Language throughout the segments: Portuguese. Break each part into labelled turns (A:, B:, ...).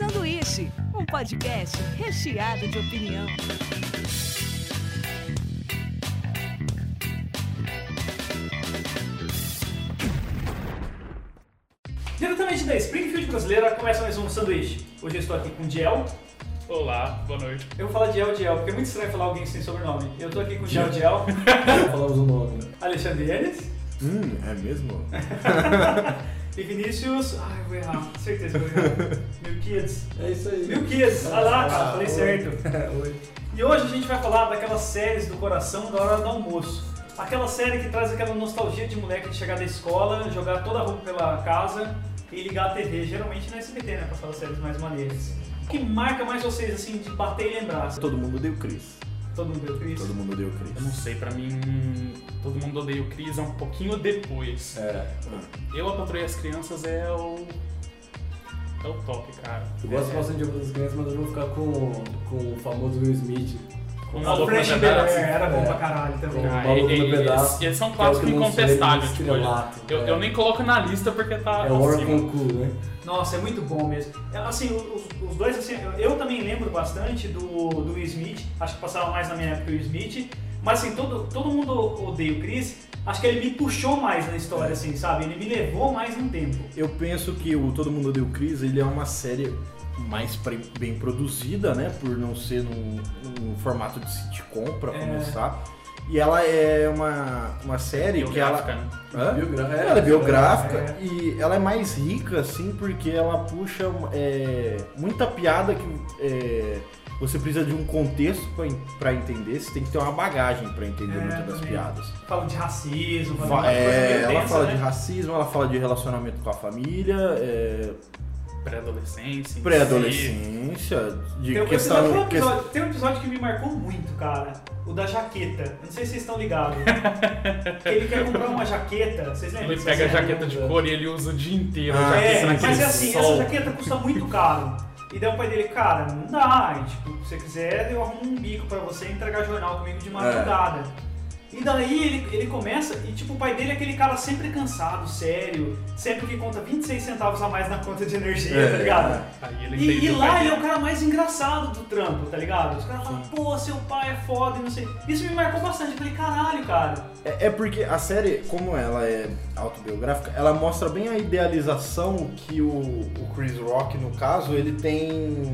A: Sanduíche, um podcast recheado de opinião.
B: Diretamente da Springfield brasileira, começa mais um sanduíche. Hoje eu estou aqui com o Diel.
C: Olá, boa noite.
B: Eu vou falar Diel Diel, porque é muito estranho falar alguém sem sobrenome. Eu estou aqui com o Diel Diel,
D: Falamos o nome, né?
B: Alexandre Enes
D: Hum, é mesmo?
B: e Vinícius. Ai, eu vou errar, certeza que eu vou errar. Mil Kids.
D: É isso aí.
B: Mil Kids, olha lá, cara, falei
D: oi.
B: certo.
D: Oi.
B: E hoje a gente vai falar daquelas séries do coração da hora do almoço. Aquela série que traz aquela nostalgia de moleque de chegar da escola, jogar toda a roupa pela casa e ligar a TV, geralmente na SBT, né? Passar as séries mais maneiras. O que marca mais vocês, assim, de bater e lembrar?
D: Todo mundo deu Cris.
B: Todo mundo deu Chris?
D: Todo mundo deu
C: Eu não sei, pra mim, todo mundo odeia o Chris é um pouquinho depois.
D: É.
C: Eu, a Patrulha as Crianças é o. É o top, cara.
E: Eu gosto bastante de das Crianças, mas eu vou ficar com, com o famoso Will Smith.
C: Com
B: O
C: Maluco
B: Fresh Bear
C: Pedaço.
B: era bom
E: É.
B: pra caralho também.
E: Com o
C: Ah,
E: Maluco
C: e-
E: no
C: e-
E: Pedaço,
C: eles, são
E: é o
C: clássicos
E: ele
C: incontestáveis. Tipo, eu,
E: é.
C: eu nem coloco na lista porque tá.
E: É o
C: acima.
E: Orcon Cool, né?
B: Nossa, é muito bom mesmo. É, Assim, os, os dois, assim, eu, também lembro bastante do, do Will Smith, acho que passava mais na minha época o Will Smith, mas assim, todo, todo mundo odeia o Chris, acho que ele me puxou mais na história, assim, sabe? Ele me levou mais um tempo.
D: Eu penso que o Todo Mundo Deu Cris, ele é uma série mais bem produzida, né? Por não ser num, num formato de sitcom, pra
B: É.
D: começar. E ela é uma, uma série que ela...
C: Biográfica, né?
E: Biogra-
D: Ela é biográfica
B: É.
D: e ela é mais rica, assim, porque ela puxa é, muita piada que é, você precisa de um contexto pra entender, você tem que ter uma bagagem pra entender
B: É,
D: muitas das piadas.
B: Fala de racismo, fala
D: é, ela fala
B: né?
D: de racismo, ela fala de relacionamento com a família, é,
C: Pré-adolescência.
D: pré-adolescência, de
B: Tem, um
D: questão.
B: episódio,
D: que-
B: tem um episódio que me marcou muito, cara. O da jaqueta. Eu Não sei se vocês estão ligados. ele quer comprar uma jaqueta. Vocês lembram?
C: Ele pega a jaqueta de couro e ele usa o dia inteiro. a
D: Ah,
C: jaqueta
B: É, mas é assim,
C: sol.
B: essa jaqueta custa muito caro. E daí o pai dele, cara, não dá. E, tipo, se você quiser, eu arrumo um bico pra você entregar jornal comigo de madrugada. E daí ele, ele começa, e tipo, o pai dele é aquele cara sempre cansado, sério, sempre que conta 26 centavos a mais na conta de energia,
D: É,
B: tá ligado?
C: Aí ele
B: E, e lá ele é o cara mais engraçado do trampo, tá ligado? Os caras falam, pô, seu pai é foda e não sei. Isso me marcou bastante. Eu falei, caralho, cara.
D: É, é porque a série, como ela é autobiográfica, ela mostra bem a idealização que o, o Chris Rock, no caso, ele tem,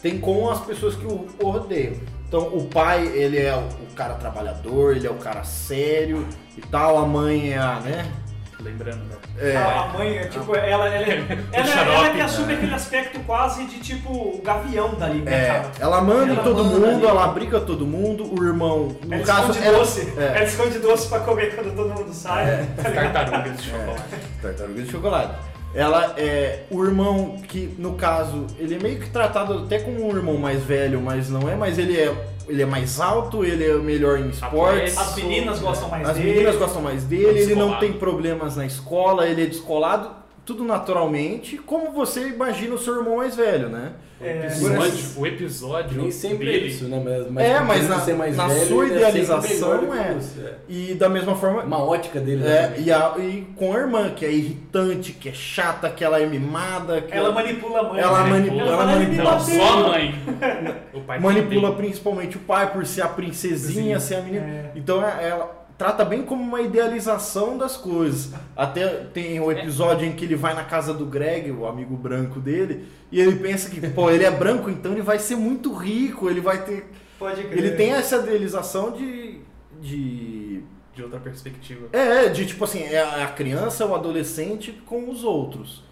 D: tem com as pessoas que o, o rodeiam. Então, o pai, ele é o, cara trabalhador, ele é o cara sério e tal, a mãe é a, né?
C: Lembrando, né?
D: É,
B: A, a mãe, é, tipo, ela, ela, ela, ela,
C: xarope.
B: que assume aquele aspecto quase de tipo o gavião dali, né,
D: é,
B: cara?
D: ela manda em
B: Ela
D: todo
B: manda
D: mundo,
B: ali.
D: ela briga todo mundo, o irmão, no
B: ela
D: caso,
B: esconde
D: ela-
B: doce.
D: é.
B: Ela esconde doce pra comer quando todo mundo sai.
D: É.
B: tá ligado?
C: Tartarugas de chocolate.
D: Tartaruga de chocolate. Ela é o irmão que, no caso, ele é meio que tratado até como um irmão mais velho, mas não é, mas ele é, ele é mais alto, ele é melhor em esportes.
B: As meninas gostam mais
D: As
B: dele.
D: meninas gostam mais dele, ele não tem problemas na escola, ele é descolado, tudo naturalmente, como você imagina o seu irmão mais velho, né?
B: É,
C: O episódio, o episódio
E: Nem sempre é
C: dele,
E: isso, né? Mas, mas
D: É, mas na-
E: ser mais
D: na
E: velho,
D: sua
E: é
D: idealização, é.
E: é.
D: E da mesma forma,
E: Uma ótica dele.
D: É,
E: né,
D: e, a- e com a irmã, que é irritante, que é chata, que ela é mimada, que
B: Ela manipula a mãe.
D: Ela
B: né?
D: manipula-
B: Ela
D: ela
B: fala, "Ele me
D: manipula
C: Não,
B: bateu."
C: só a mãe. O pai
D: manipula
C: também.
D: principalmente o pai por ser a princesinha,
C: Sim.
D: ser a menina.
B: É.
D: Então é- ela trata bem como uma idealização das coisas. Até tem o episódio em que ele vai na casa do Greg, o amigo branco dele, e ele pensa que, pô, ele é branco, então ele vai ser muito rico, ele vai ter.
B: Pode crer.
D: Ele tem essa idealização de. de.
C: De outra perspectiva.
D: É, de tipo assim, é a criança, o adolescente com os outros.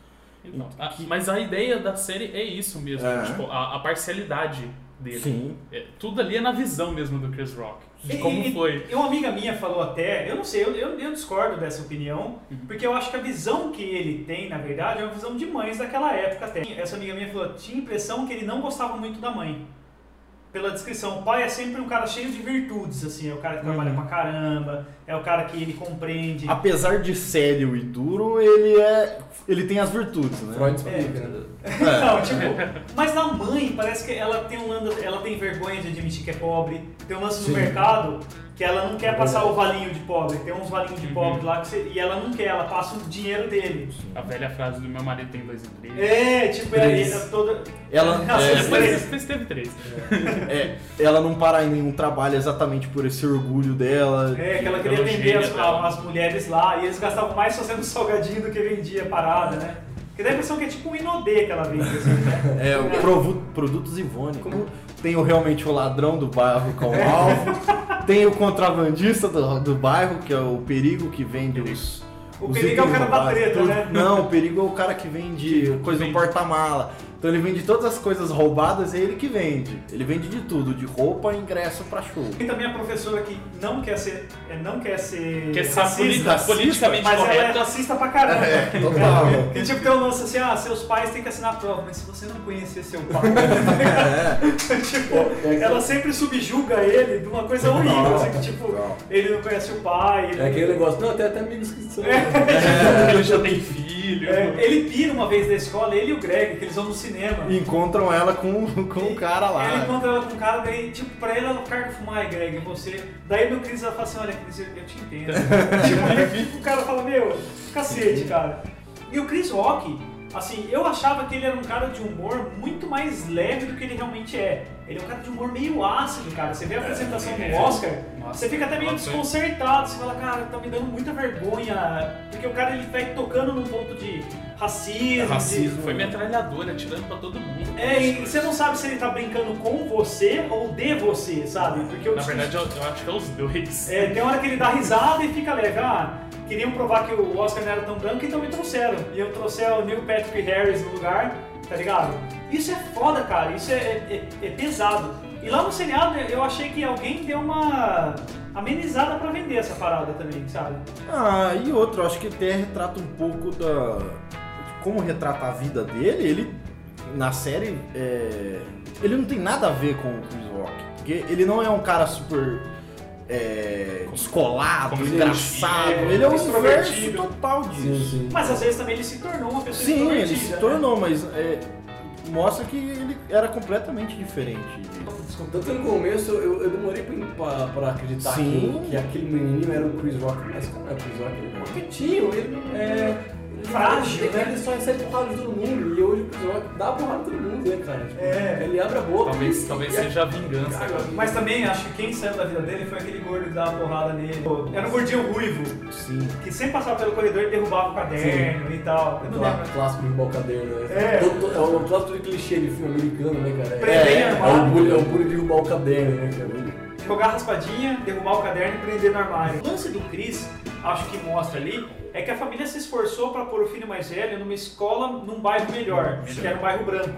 C: Então, a-
D: Que-
C: mas a ideia da série é isso mesmo,
D: É.
C: tipo, a, a parcialidade dele.
D: Sim.
C: É, tudo ali é na visão mesmo do Chris Rock. De
B: E-
C: como foi.
B: E uma amiga minha falou até, eu não sei, eu, eu, eu discordo dessa opinião,
C: Uhum.
B: porque eu acho que a visão que ele tem, na verdade, é uma visão de mães daquela época até. Essa amiga minha falou, tinha a impressão que ele não gostava muito da mãe. Pela descrição, o pai é sempre um cara cheio de virtudes, assim, é o cara que trabalha
D: Uhum.
B: pra caramba, é o cara que ele compreende.
D: Apesar de sério e duro, ele é. ele tem as virtudes, né?
E: Freud explica, né?
B: Não, tipo, mas na mãe parece que ela tem um lance, ela tem vergonha de admitir que é pobre, tem um lance no
E: Sim.
B: mercado Que ela não quer passar o valinho de pobre. Tem uns valinhos de pobre lá que você, e ela não quer, ela passa o dinheiro dele.
C: A velha frase do meu marido tem dois empregos.
B: É, tipo, ela,
E: Três.
B: ela toda.
D: Ela-
B: Nossa,
D: é,
C: Depois, depois teve três.
D: É, ela não para em nenhum trabalho exatamente por esse orgulho dela.
B: É, que ela queria
C: Pelo
B: atender as,
C: dela.
B: as mulheres lá e eles gastavam mais fazendo salgadinho do que vendia parada, né? Que dá a impressão que é tipo um inodê que ela vende, assim, né?
D: É, o provu- produtos Ivone. Como tem o, realmente o ladrão do bairro como alvo, tem o contrabandista do, do bairro, que é o perigo que vende os.
B: O
D: os
B: perigo é o cara da treta, né?
D: Não, o perigo é o cara que vende coisa no
C: vende.
D: porta-mala. Então ele vende todas as coisas roubadas, é ele que vende. Ele vende de tudo, de roupa a ingresso pra show.
B: Tem também a professora que não quer ser. é, Não quer ser.
C: Quer ser
B: racista,
C: politi-
D: racista,
C: politicamente
B: mas ela é
C: correta.
B: racista pra caramba.
D: É,
B: Que-
D: total.
B: Que tipo tem um lance assim, ah, seus pais têm que assinar a prova, mas se você não conhecer seu pai. tipo, ela sempre subjuga ele de uma coisa horrível, assim, que tipo, ele não conhece o pai. ele-
E: É aquele negócio, não, tem até amigos que são.
C: Ele já tem filho.
B: É, ele pira uma vez da escola, ele e o Greg, que eles vão no cinema.
D: E encontram ela com, com o cara lá.
B: Ele encontra ela com um cara, daí, tipo, pra ele ela carga fumar, "Ai, Greg, você. Daí meu Cris ela fala assim: olha, Cris, eu, eu te entendo. tipo, o cara fala: meu, cacete, cara. E o Chris Rock, assim, eu achava que ele era um cara de humor muito mais leve do que ele realmente é. Ele é um cara de humor meio ácido, cara. Você vê a apresentação
C: é.
B: do Oscar,
C: Nossa,
B: você fica até meio desconcertado. Você fala, cara, tá me dando muita vergonha. Porque o cara ele vai tocando num ponto de racismo. de-
C: Racismo. Foi metralhadora, atirando pra todo mundo.
B: é, e você não sabe se ele tá brincando com você ou de você, sabe? Porque
C: Na
B: discurso-
C: verdade, eu, eu acho que é os dois.
B: é, tem hora que ele dá risada e fica leve. Ah, queriam provar que o Oscar não era tão branco, então me trouxeram. E eu trouxe o Neil Patrick Harris no lugar, tá ligado? Isso é foda, cara. Isso é, é- é pesado. E lá no seriado eu achei que alguém deu uma amenizada pra vender essa parada também, sabe?
D: Ah, e outro, acho que até retrata um pouco da. como retrata a vida dele. Ele, na série, é, ele não tem nada a ver com o Chris Rock. Porque ele não é um cara super. É, descolado,
C: Como
D: engraçado.
B: é,
D: Ele é o
B: extrovertido.
D: inverso total disso.
E: Sim, sim.
B: Mas às vezes também ele se tornou uma pessoa
D: Sim, ele se
B: né?
D: tornou, mas é, mostra que ele era completamente diferente.
E: Tanto no começo eu, eu demorei pra, pra, pra acreditar que, que aquele menininho era o Chris Rock. Mas não é o Chris Rock, ele é roquetinho, ele é. Ele-
B: Frágil,
E: ele,
B: né?
E: ele só recebe porrada de todo mundo. E hoje o Rock dá porrada de todo mundo, né, cara? Tipo,
B: É.
E: Ele abre a boca.
C: Talvez,
E: e-
C: talvez
E: e-
C: seja a vingança.
E: Cara,
C: cara.
B: Mas também acho que quem saiu da vida dele foi aquele gordo que dava porrada nele. Era um gordinho ruivo,
D: Sim.
B: que sempre passava pelo corredor e derrubava o caderno e tal. Eu não lembro.
E: Clássico de roubar o caderno, né?
B: É.
E: Todo- é o clássico de clichê de filme americano, né, cara? É, é,
B: armário.
E: o bullying, é o bullying de roubar o caderno, né, cara?
B: Jogar raspadinha, derrubar o caderno e prender no armário. O lance do Chris, acho que mostra ali, é que a família se esforçou para pôr o filho mais velho numa escola num bairro melhor, que era um bairro branco.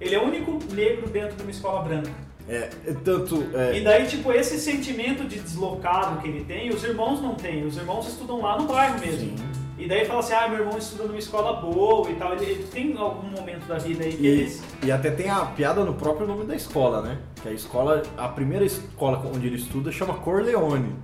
B: Ele é o único negro dentro de uma escola branca.
D: É, é tanto. é,
B: E daí, tipo, esse sentimento de deslocado que ele tem, os irmãos não têm. Os irmãos estudam lá no bairro mesmo.
D: Sim.
B: E daí fala assim, ah, meu irmão estuda numa escola boa e tal. Ele, ele tem algum momento da vida aí que
D: E,
B: eles...
D: e até tem a piada no próprio nome da escola, né? Que a escola, a primeira escola onde ele estuda chama Corleone,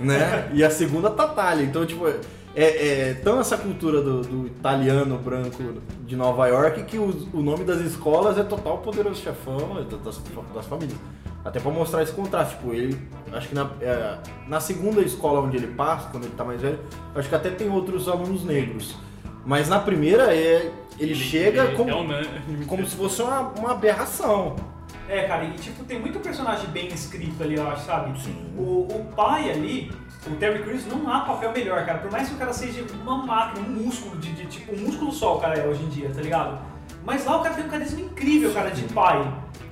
D: né? e a segunda Tatália. Então, tipo, é, é tão essa cultura do, do italiano branco de Nova York que o, o nome das escolas é total poderoso chefão é das, das famílias. Até pra mostrar esse contraste, tipo, ele, acho que na, é, na segunda escola onde ele passa, quando ele tá mais velho, acho que até tem outros alunos negros. Mas na primeira, é, ele, chega
C: ele
D: como,
C: é unânime.
D: como se fosse uma, uma aberração.
B: É, cara, e tipo, tem muito personagem bem escrito ali, eu acho, sabe?
D: Sim.
B: O, o pai ali, o Terry Crews, não há papel melhor, cara. Por mais que o cara seja uma máquina, um músculo, de, de- tipo, um músculo só o cara é hoje em dia, tá ligado? Mas lá o cara tem um carisma incrível, cara, de pai.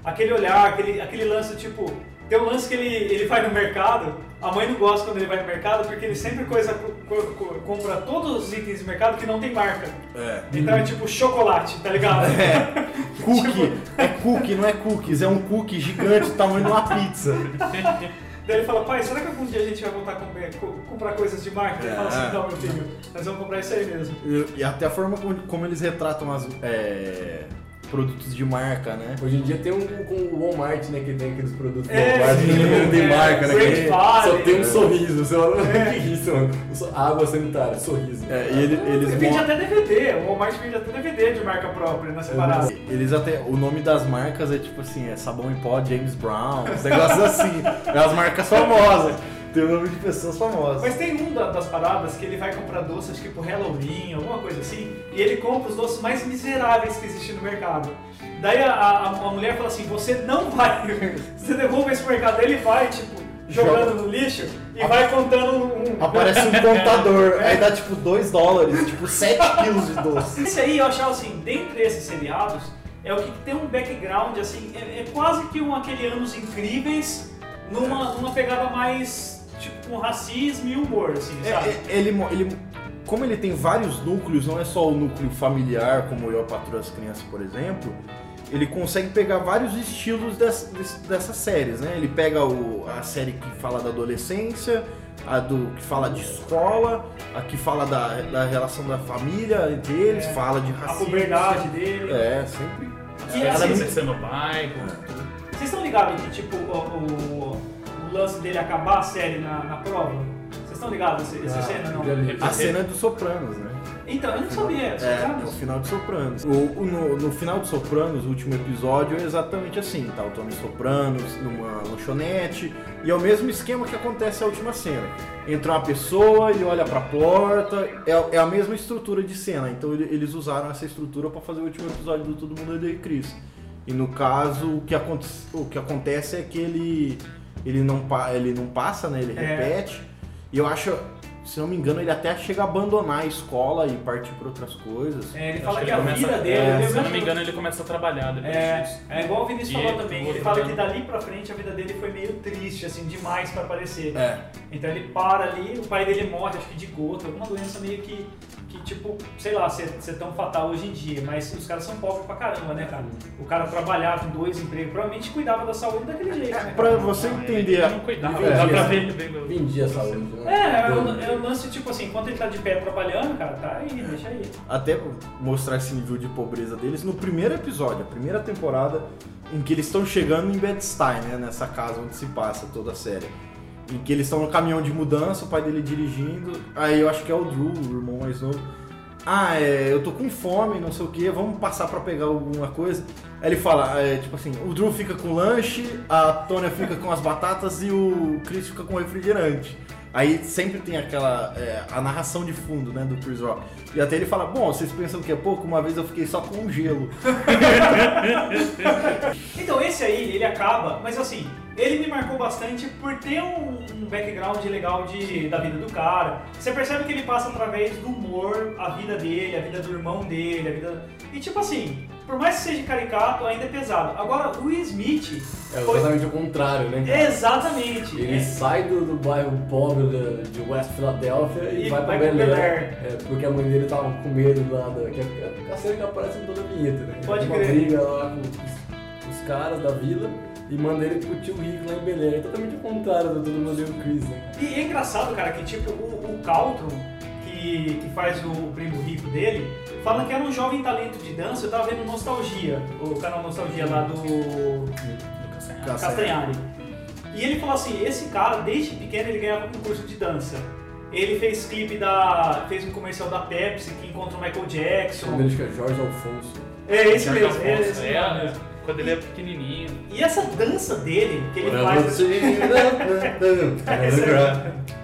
B: Aquele olhar, aquele, aquele lance, tipo... Tem um lance que ele, ele vai no mercado, a mãe não gosta quando ele vai no mercado, porque ele sempre coisa, co- co- co- compra todos os itens do mercado que não tem marca.
D: É.
B: Então é tipo chocolate, tá ligado?
D: Cookie. É cookie, não é cookies. É um cookie gigante do tamanho de uma pizza.
B: Daí ele fala, pai, será que algum dia a gente vai voltar a comer- co- comprar coisas de marca? Ele fala
D: É.
B: assim, não, meu filho, nós vamos comprar isso aí mesmo.
D: E, e até a forma como, como eles retratam as é, produtos de marca, né?
E: Hoje em dia tem um com o Walmart, né? Que tem aqueles produtos
B: É,
E: Walmart que
B: sim,
E: não tem
B: é,
E: marca, né? Que
B: Value,
E: só tem um
B: né?
E: sorriso. Você fala, que isso, mano? Água sanitária, sorriso.
D: É, e ele- eles
B: Ele vende até DVD, o Walmart vende até DVD de marca própria nessa parada.
D: Eles até. O nome das marcas é tipo assim, é sabão em pó James Brown, uns negócios assim. É as marcas famosas. Tem o nome de pessoas famosas.
B: Mas tem um da- das paradas que ele vai comprar doces tipo Halloween, alguma coisa assim, e ele compra os doces mais miseráveis que existem no mercado. Daí a, a, a mulher fala assim, você não vai, você devolve esse mercado, ele vai, tipo, jogando no lixo e vai contando um...
D: Aparece um contador, aí dá tipo 2 dólares, tipo 7 quilos de doce.
B: Esse aí eu achava assim, dentre esses seriados, é o que tem um background, assim, é, é quase que um aquele Anos Incríveis, numa, numa pegada mais, tipo, com racismo e humor, assim,
D: É,
B: sabe?
D: é, ele, ele, como ele tem vários núcleos, não é só o núcleo familiar, como eu, a Patrulha das Crianças, por exemplo, ele consegue pegar vários estilos des- des- dessas séries, né? Ele pega o- a série que fala da adolescência, a do que fala de escola, a que fala da, da relação da família entre eles,
B: É.
D: fala de
B: A
D: racismo.
B: puberdade dele.
D: É, sempre.
B: E
C: Ela
B: assim,
C: crescer no bairro, tudo.
B: Vocês estão ligados que, tipo, o- o lance dele acabar a série na, na prova? Vocês estão ligados essa, essa
E: Ah,
B: cena, não?
D: A cena é do Sopranos, né?
B: Então, eu não sabia.
D: É, é o final de Sopranos. O, o- no, no final de Sopranos, o último episódio, é exatamente assim. Tá o Tony Sopranos numa lanchonete e é o mesmo esquema que acontece na última cena. Entra uma pessoa, ele olha pra porta, é, é a mesma estrutura de cena. Então ele- eles usaram essa estrutura pra fazer o último episódio do Todo Mundo Odeia Chris. E no caso, o que, aconte- o que acontece é que ele, ele, não, pa- ele não passa, né? Ele
B: É.
D: repete. E eu acho, se não me engano, ele até chega a abandonar a escola e partir por outras coisas.
B: É, ele fala
C: que
B: que,
C: ele
B: a
C: começa-
B: vida dele...
D: é,
B: eu
C: Se eu não me engano, ele começa a trabalhar depois
B: É,
C: disso.
B: é igual o Vinícius
C: E
B: falou também. Ele fala
C: ano.
B: que dali pra frente a vida dele foi meio triste, assim, demais pra aparecer.
D: É.
B: Então ele para ali, o pai dele morre, acho que de gota, alguma doença meio que, que tipo, sei lá, ser, ser tão fatal hoje em dia. Mas os caras são pobres pra caramba, né, cara? O cara trabalhava com dois empregos, provavelmente cuidava da saúde daquele jeito, né?
D: Pra você entender.
C: Ele não cuidava,
E: É,
C: dá pra
E: é.
C: ver.
E: Vendia a saúde. né?
B: É, é o, é o lance, tipo assim, enquanto ele tá de pé trabalhando, cara, tá aí, deixa aí.
D: até mostrar esse nível de pobreza deles, no primeiro episódio, a primeira temporada, em que eles estão chegando em Bed-Stuy, né, nessa casa onde se passa toda a série. Em que eles estão no caminhão de mudança, o pai dele dirigindo, aí eu acho que é o Drew, o irmão mais novo. Ah, é, eu tô com fome, não sei o que, vamos passar pra pegar alguma coisa. Aí ele fala, é, tipo assim, o Drew fica com lanche, a Tônia fica com as batatas e o Chris fica com refrigerante. Aí sempre tem aquela, é, a narração de fundo, né, do Chris Rock. E até ele fala, bom, vocês pensam que é pouco? Uma vez eu fiquei só com gelo.
B: Então esse aí, ele acaba, mas assim, ele me marcou bastante por ter um, um background legal de, da vida do cara. Você percebe que ele passa através do humor a vida dele, a vida do irmão dele, a vida. E tipo assim, por mais que seja caricato, ainda é pesado. Agora, o Will Smith.
E: É
B: foi-
E: exatamente o contrário, né? cara?
B: Exatamente.
E: Ele
B: É.
E: sai do, do bairro pobre de, West Philadelphia e,
B: E
E: vai pra
B: vai pro
E: Bel Air. É, porque a mãe dele tava com medo lá da. Que é a cena que aparece em toda a vinheta, né?
B: Pode
E: uma
B: crer.
E: briga lá com os, os caras da vila e manda ele pro tio Rico lá em Bel Air. É totalmente o contrário do Todo Mundo Odeia o Chris, né?
B: E é engraçado, cara, que tipo, o, o Caltron, que, que faz o primo rico dele, fala que era um jovem talento de dança. Eu tava vendo Nostalgia, o canal Nostalgia lá do.
D: Tá
B: Castanhari. E ele falou assim, esse cara, desde pequeno, ele ganhava concurso de dança. Ele fez clipe da. fez um comercial da Pepsi que encontra o Michael
E: O nome
B: Jackson.
E: dele é Jorge Alfonso.
B: É esse
C: Jorge
B: mesmo, é
C: Afonso,
B: esse
C: é,
B: mesmo.
C: é, Quando ele é pequenininho.
B: E essa dança dele, que ele
E: Olha
B: faz.
E: você.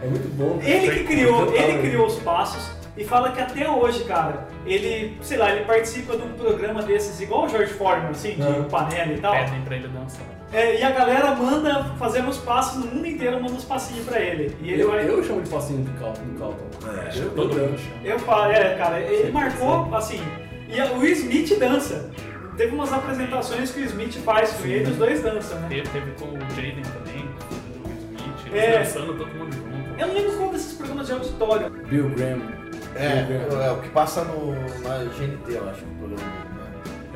E: é muito bom.
B: Ele que criou, ele
E: né?
B: criou os passos e fala que até hoje, cara, ele, sei lá, ele participa de um programa desses igual o George Foreman, assim, de
E: Aham.
B: panela e tal.
C: Pedem pra ele dançar.
B: É, e a galera manda fazer os passos no mundo inteiro, manda os passinhos pra ele. E ele
E: Eu,
B: vai.
E: eu chamo de passinho do Calton. Do Calton.
D: É,
E: eu,
C: Todo
E: eu,
C: mundo chama.
B: Eu falo, é, cara, ele
E: Sempre,
B: marcou, assim, e o Smith dança. Teve umas apresentações que o Smith faz com ele, os dois dançam, né?
C: Teve, teve com o Jaden também, o Smith, eles
B: É.
C: dançando todo mundo junto.
B: Eu não lembro qual desses programas de auditório.
E: Bill Graham.
D: É, é, o que passa no, na GNT, eu acho, o programa.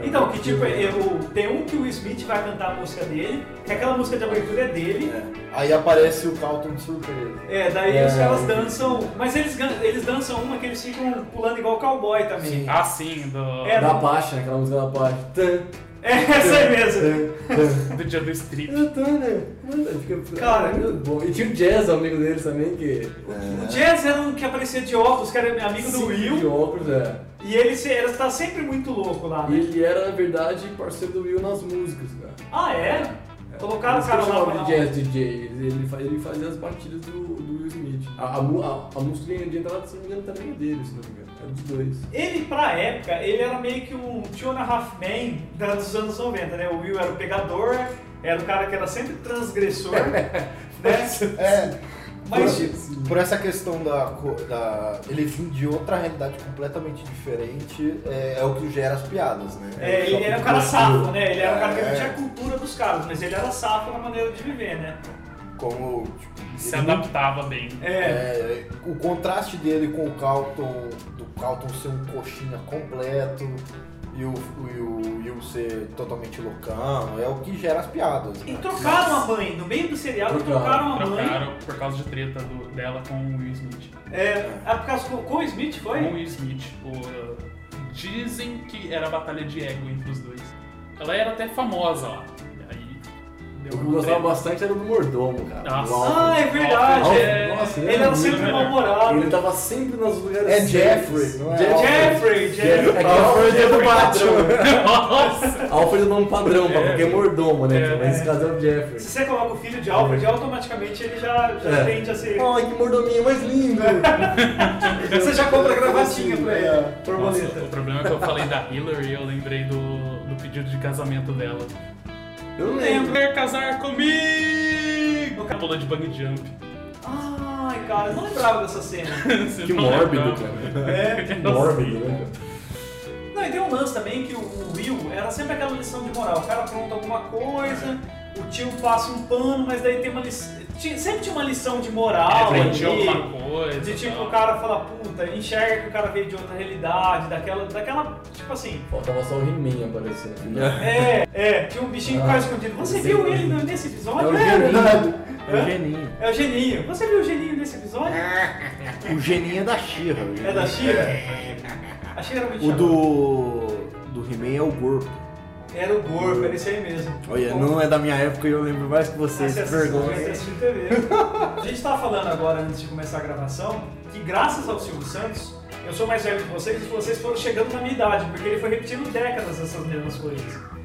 E: É
B: Então, que tipo, eu, tem um que o Smith vai cantar a música dele, que aquela música de abertura é dele.
D: É. Aí aparece o Calton de surpresa.
B: É, daí
E: É.
B: os caras dançam, mas eles, eles dançam uma que eles ficam pulando igual cowboy também.
C: Ah, sim, do,
B: É,
E: Da Pacha, aquela música da Pacha. Tan,
B: É, essa aí mesmo.
E: tan,
C: do dia do strip.
E: tan, tan, né? Mano, fica-
B: Cara,
E: é muito bom. E tinha o Jazz, amigo deles também, que.
B: O Jazz era um que aparecia de óculos, que era amigo do
E: Sim,
B: Will,
E: De óculos, é.
B: e ele, se- ele tá sempre muito louco lá,
E: E
B: né?
E: ele era, na verdade, parceiro do Will nas músicas, cara.
B: Ah, é? Colocaram o cara lá
E: eu de jazz DJ. Ele, fa- ele fazia as batidas do, do Will Smith. A, a, a, a música de entrada, se não me engano, também é dele, se não me engano. É dos dois.
B: Ele, pra época, ele era meio que um Two and a Half Man dos anos 90, né? O Will era o pegador, era o cara que era sempre transgressor, né?
D: É,
B: Mas,
D: por, por essa questão da, da. Ele vinha de outra realidade completamente diferente, é, é o que gera as piadas, né?
B: é, ele
D: Só
B: era um cara safo, né? Ele era um cara que não
D: É.
B: tinha a cultura dos caras, mas ele era safo na maneira de viver, né?
D: Como. Tipo,
C: Se
D: não-
C: adaptava bem.
B: É,
D: é, o contraste dele com o Calton, do Calton ser um coxinha completo e o, e o Will ser totalmente loucão, é o que gera as piadas.
B: e
D: né?
B: trocaram a mãe, no meio do seriado
E: Trocaram.
B: trocaram a mãe.
C: Trocaram por causa de treta do- dela com o Will Smith.
B: É, é por causa com com o Smith,
C: Com o
B: foi?
C: Will Smith. O, dizem que era a batalha de ego entre os dois. Ela era até famosa lá. Aí.
E: O
C: Deu
E: que eu gostava
C: treta.
E: bastante era do mordomo, cara.
C: Nossa.
B: Ah, é verdade. É.
E: nossa, ele
B: ele
E: era
B: era sempre mal-humorado.
E: Ele tava sempre nos lugares
D: É. Jeffrey, não é
E: Jeff-
D: Alfred.
B: Jeffrey, Jeffrey.
E: É
D: Alfred é do Batman.
C: Nossa!
E: Alfred é o nome padrão, pra
C: É.
E: qualquer mordomo, né?
C: É.
E: Mas nesse caso é o Jeffrey.
B: Se você coloca o filho de Alfred, automaticamente ele já, já
E: É.
B: tende a ser.
E: Ai, que mordominho mais lindo!
B: Você já compra a gravatinha pra ele.
E: É.
C: Nossa, o problema é que eu falei da Hillary e eu lembrei do, do pedido de casamento dela.
E: Eu não lembro.
C: Quer casar comigo? O pula de bang jump.
B: Ai, cara, eu não lembrava dessa cena.
C: Você
E: Que
C: não
E: mórbido,
C: lembrava?
E: cara.
B: É.
E: Que mórbido, né? cara?
B: Não, e tem um lance também que o o Will era sempre aquela lição de moral. O cara apronta alguma coisa, o tio passa um pano, mas daí tem uma lição. Sempre tinha uma lição de moral.
C: É,
B: ali,
C: tinha alguma coisa.
B: de tipo,
C: tal.
B: o cara fala, puta, enxerga que o cara veio de outra realidade, daquela, daquela, tipo assim.
E: Faltava só o He-Man aparecendo.
B: É, é, tinha um bichinho que
E: Ah,
B: ficava escondido. Você viu
E: sei.
B: ele nesse
E: É
B: episódio?
E: o
B: verdade.
D: É o Geninho.
B: É o Geninho. Você viu o Geninho nesse episódio?
D: O Geninho é da Xirra.
B: É da Shira? A Shira era muito
D: O
B: chata.
D: do. do He-Man é o Gorpo.
B: Era o Gorpo, era esse aí mesmo.
D: Olha, não é da minha época e eu lembro mais que vocês.
B: você
D: Que vergonha.
B: TV. A gente tava falando agora, antes de começar a gravação, que graças ao Silvio Santos, eu sou mais velho que vocês e vocês foram chegando na minha idade, porque ele foi repetindo décadas essas mesmas coisas.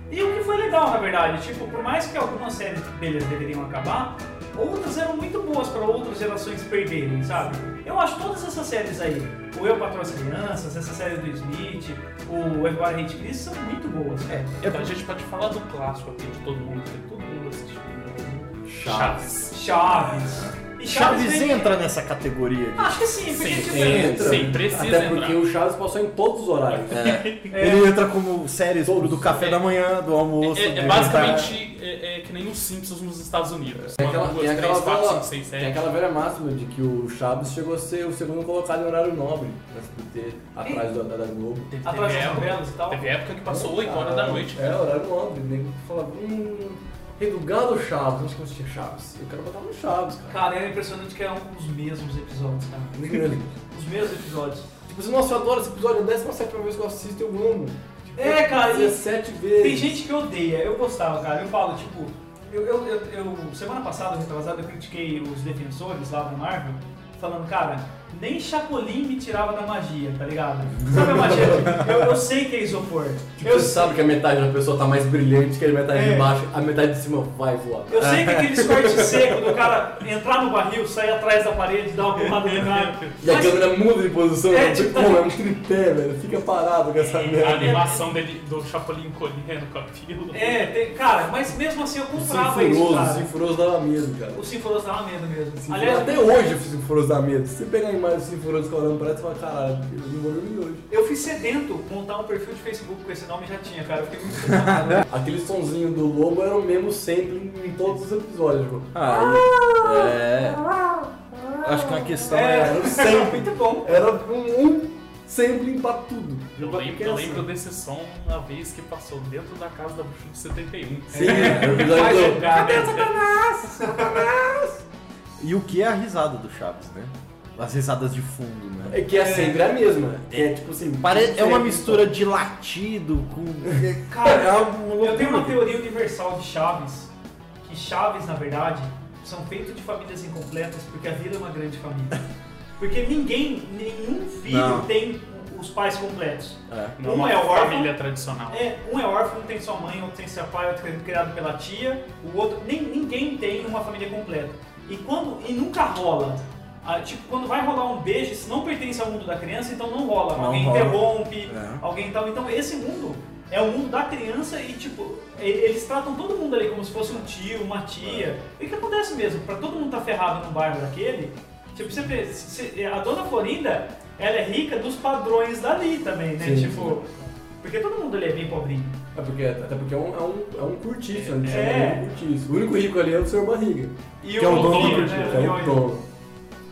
B: E o que foi legal, na verdade, tipo, por mais que algumas séries deles deveriam acabar, outras eram muito boas para outras gerações perderem, sabe? Eu acho todas essas séries aí, o Eu Patrão as Crianças, essa série do Smith, o Everybody Hate Chris, são muito boas. É.
C: Então a gente pode falar do clássico aqui de todo mundo, que todo mundo assistiu.
E: Chaves.
B: Chaves. E
D: Chaves
B: vem-
D: entra nessa categoria. de-
B: Acho que sim, porque
C: Sim,
B: tipo,
E: Entra.
C: Sim, precisa
E: Até porque
C: entrar.
E: o Chaves passou em todos os horários.
D: É.
B: É.
D: Ele entra como séries
E: Todos.
D: do café da manhã, do almoço.
C: É,
D: do
C: é basicamente é, é que nem os Simpsons nos Estados Unidos.
E: Tem aquela,
C: duas,
E: tem
C: três,
E: aquela,
C: quatro,
E: velha-
C: cinco, seis,
E: tem aquela velha máxima de que o Chaves chegou a ser o segundo colocado em horário nobre na SBT, atrás da, da, da Globo.
C: Teve,
B: Atrás das
C: época,
B: novelas e tal.
C: teve época que passou 8 horas da noite.
E: É, horário nobre. Nego falava, hum, rei do gado Chaves, acho que eu assistia Chaves. E o cara botava no Chaves, cara.
B: Cara, era impressionante que eram os mesmos episódios, cara. Os mesmos episódios.
E: tipo assim, nossa, eu adoro esse episódio, é a 17 vez que eu assisto, eu amo. Tipo,
B: É, cara, e
E: 17 vezes.
B: tem gente que odeia. Eu gostava, cara. Eu falo, tipo, eu, eu, eu, eu- semana passada, retrasada, eu critiquei os defensores lá da Marvel, falando, cara, nem Chapolin me tirava da magia, tá ligado? Sabe a magia? Eu, eu sei que é isopor.
E: Tipo,
B: eu
E: você sabe que a metade da pessoa tá mais brilhante que a metade
B: É.
E: de baixo, a metade de cima vai voar.
B: Eu sei que aquele corte seco do cara entrar no barril, sair atrás da parede, dar uma porrada no cara.
E: E a câmera muda de posição,
B: É,
E: né?
B: tipo,
E: Pô, é um tripé, velho. Fica parado com essa
C: A
E: merda.
C: animação dele, do Chapolin colhendo com aquilo.
B: É, tem- cara, mas mesmo assim eu
E: O
B: comprava isso,
E: Sinforoso, o
B: cara.
E: Sinforoso dava medo, cara.
B: O Sinforoso dava medo mesmo.
E: Sinforoso-
B: Aliás,
E: Até hoje o Sinforoso dá medo. Se você pegar a imagem do Sinforoso colando pra ela, você fala, caralho, eu não vou dormir hoje.
B: eu fui sedento montar um perfil de Facebook com esse nome já tinha, cara. Eu fiquei muito impressionado.
E: Aquele sonzinho do lobo era o mesmo sempre em todos os episódios, tipo.
D: Ah, e- é. Acho que uma questão
B: É,
D: é.
B: sempre muito bom.
E: Era um, um sempre pra tudo.
C: Eu lembro, eu
E: ação.
C: lembro desse som uma vez que passou dentro da casa da bruxa de 71.
E: Sim, é, o episódio
B: Vai
E: do-
B: jogar, né?
D: E o que é a risada do Chaves, né? As risadas de fundo, né?
E: É que é sempre a mesma. É tipo assim.
D: Pare- É uma mistura de latido com.
B: Cara,
D: É uma
B: eu tenho uma
D: loucura.
B: teoria universal de Chaves, que Chaves, na verdade, são feitos de famílias incompletas porque a vida é uma grande família. Porque ninguém, nenhum filho
D: Não.
B: tem os pais completos.
D: É.
C: Não
B: Um
C: uma
B: é órfão.
C: família tradicional.
B: É, um é órfão, tem sua mãe, outro tem seu pai, outro é criado pela tia, o outro. Nem, ninguém tem uma família completa. E quando. E nunca rola. Ah, tipo, quando vai rolar um beijo, se não pertence ao mundo da criança, então não rola.
D: Não
B: alguém
D: rola.
B: interrompe,
D: É.
B: alguém tal. Então esse mundo é o mundo da criança e tipo, eles tratam todo mundo ali como se fosse um tio, uma tia. E o que acontece mesmo? Pra todo mundo tá ferrado no bairro daquele, tipo, você vê, se- a dona Florinda, ela é rica dos padrões dali também, né?
E: Sim,
B: tipo. Porque todo mundo ali é bem pobrinho.
E: É porque, até porque é um, é um, é um curtiço, a gente
B: É.
E: chama de um curtiço. O único rico ali é o Sr. Barriga.
B: E
E: que é o dono do curtiço,
B: né,
E: é o dono.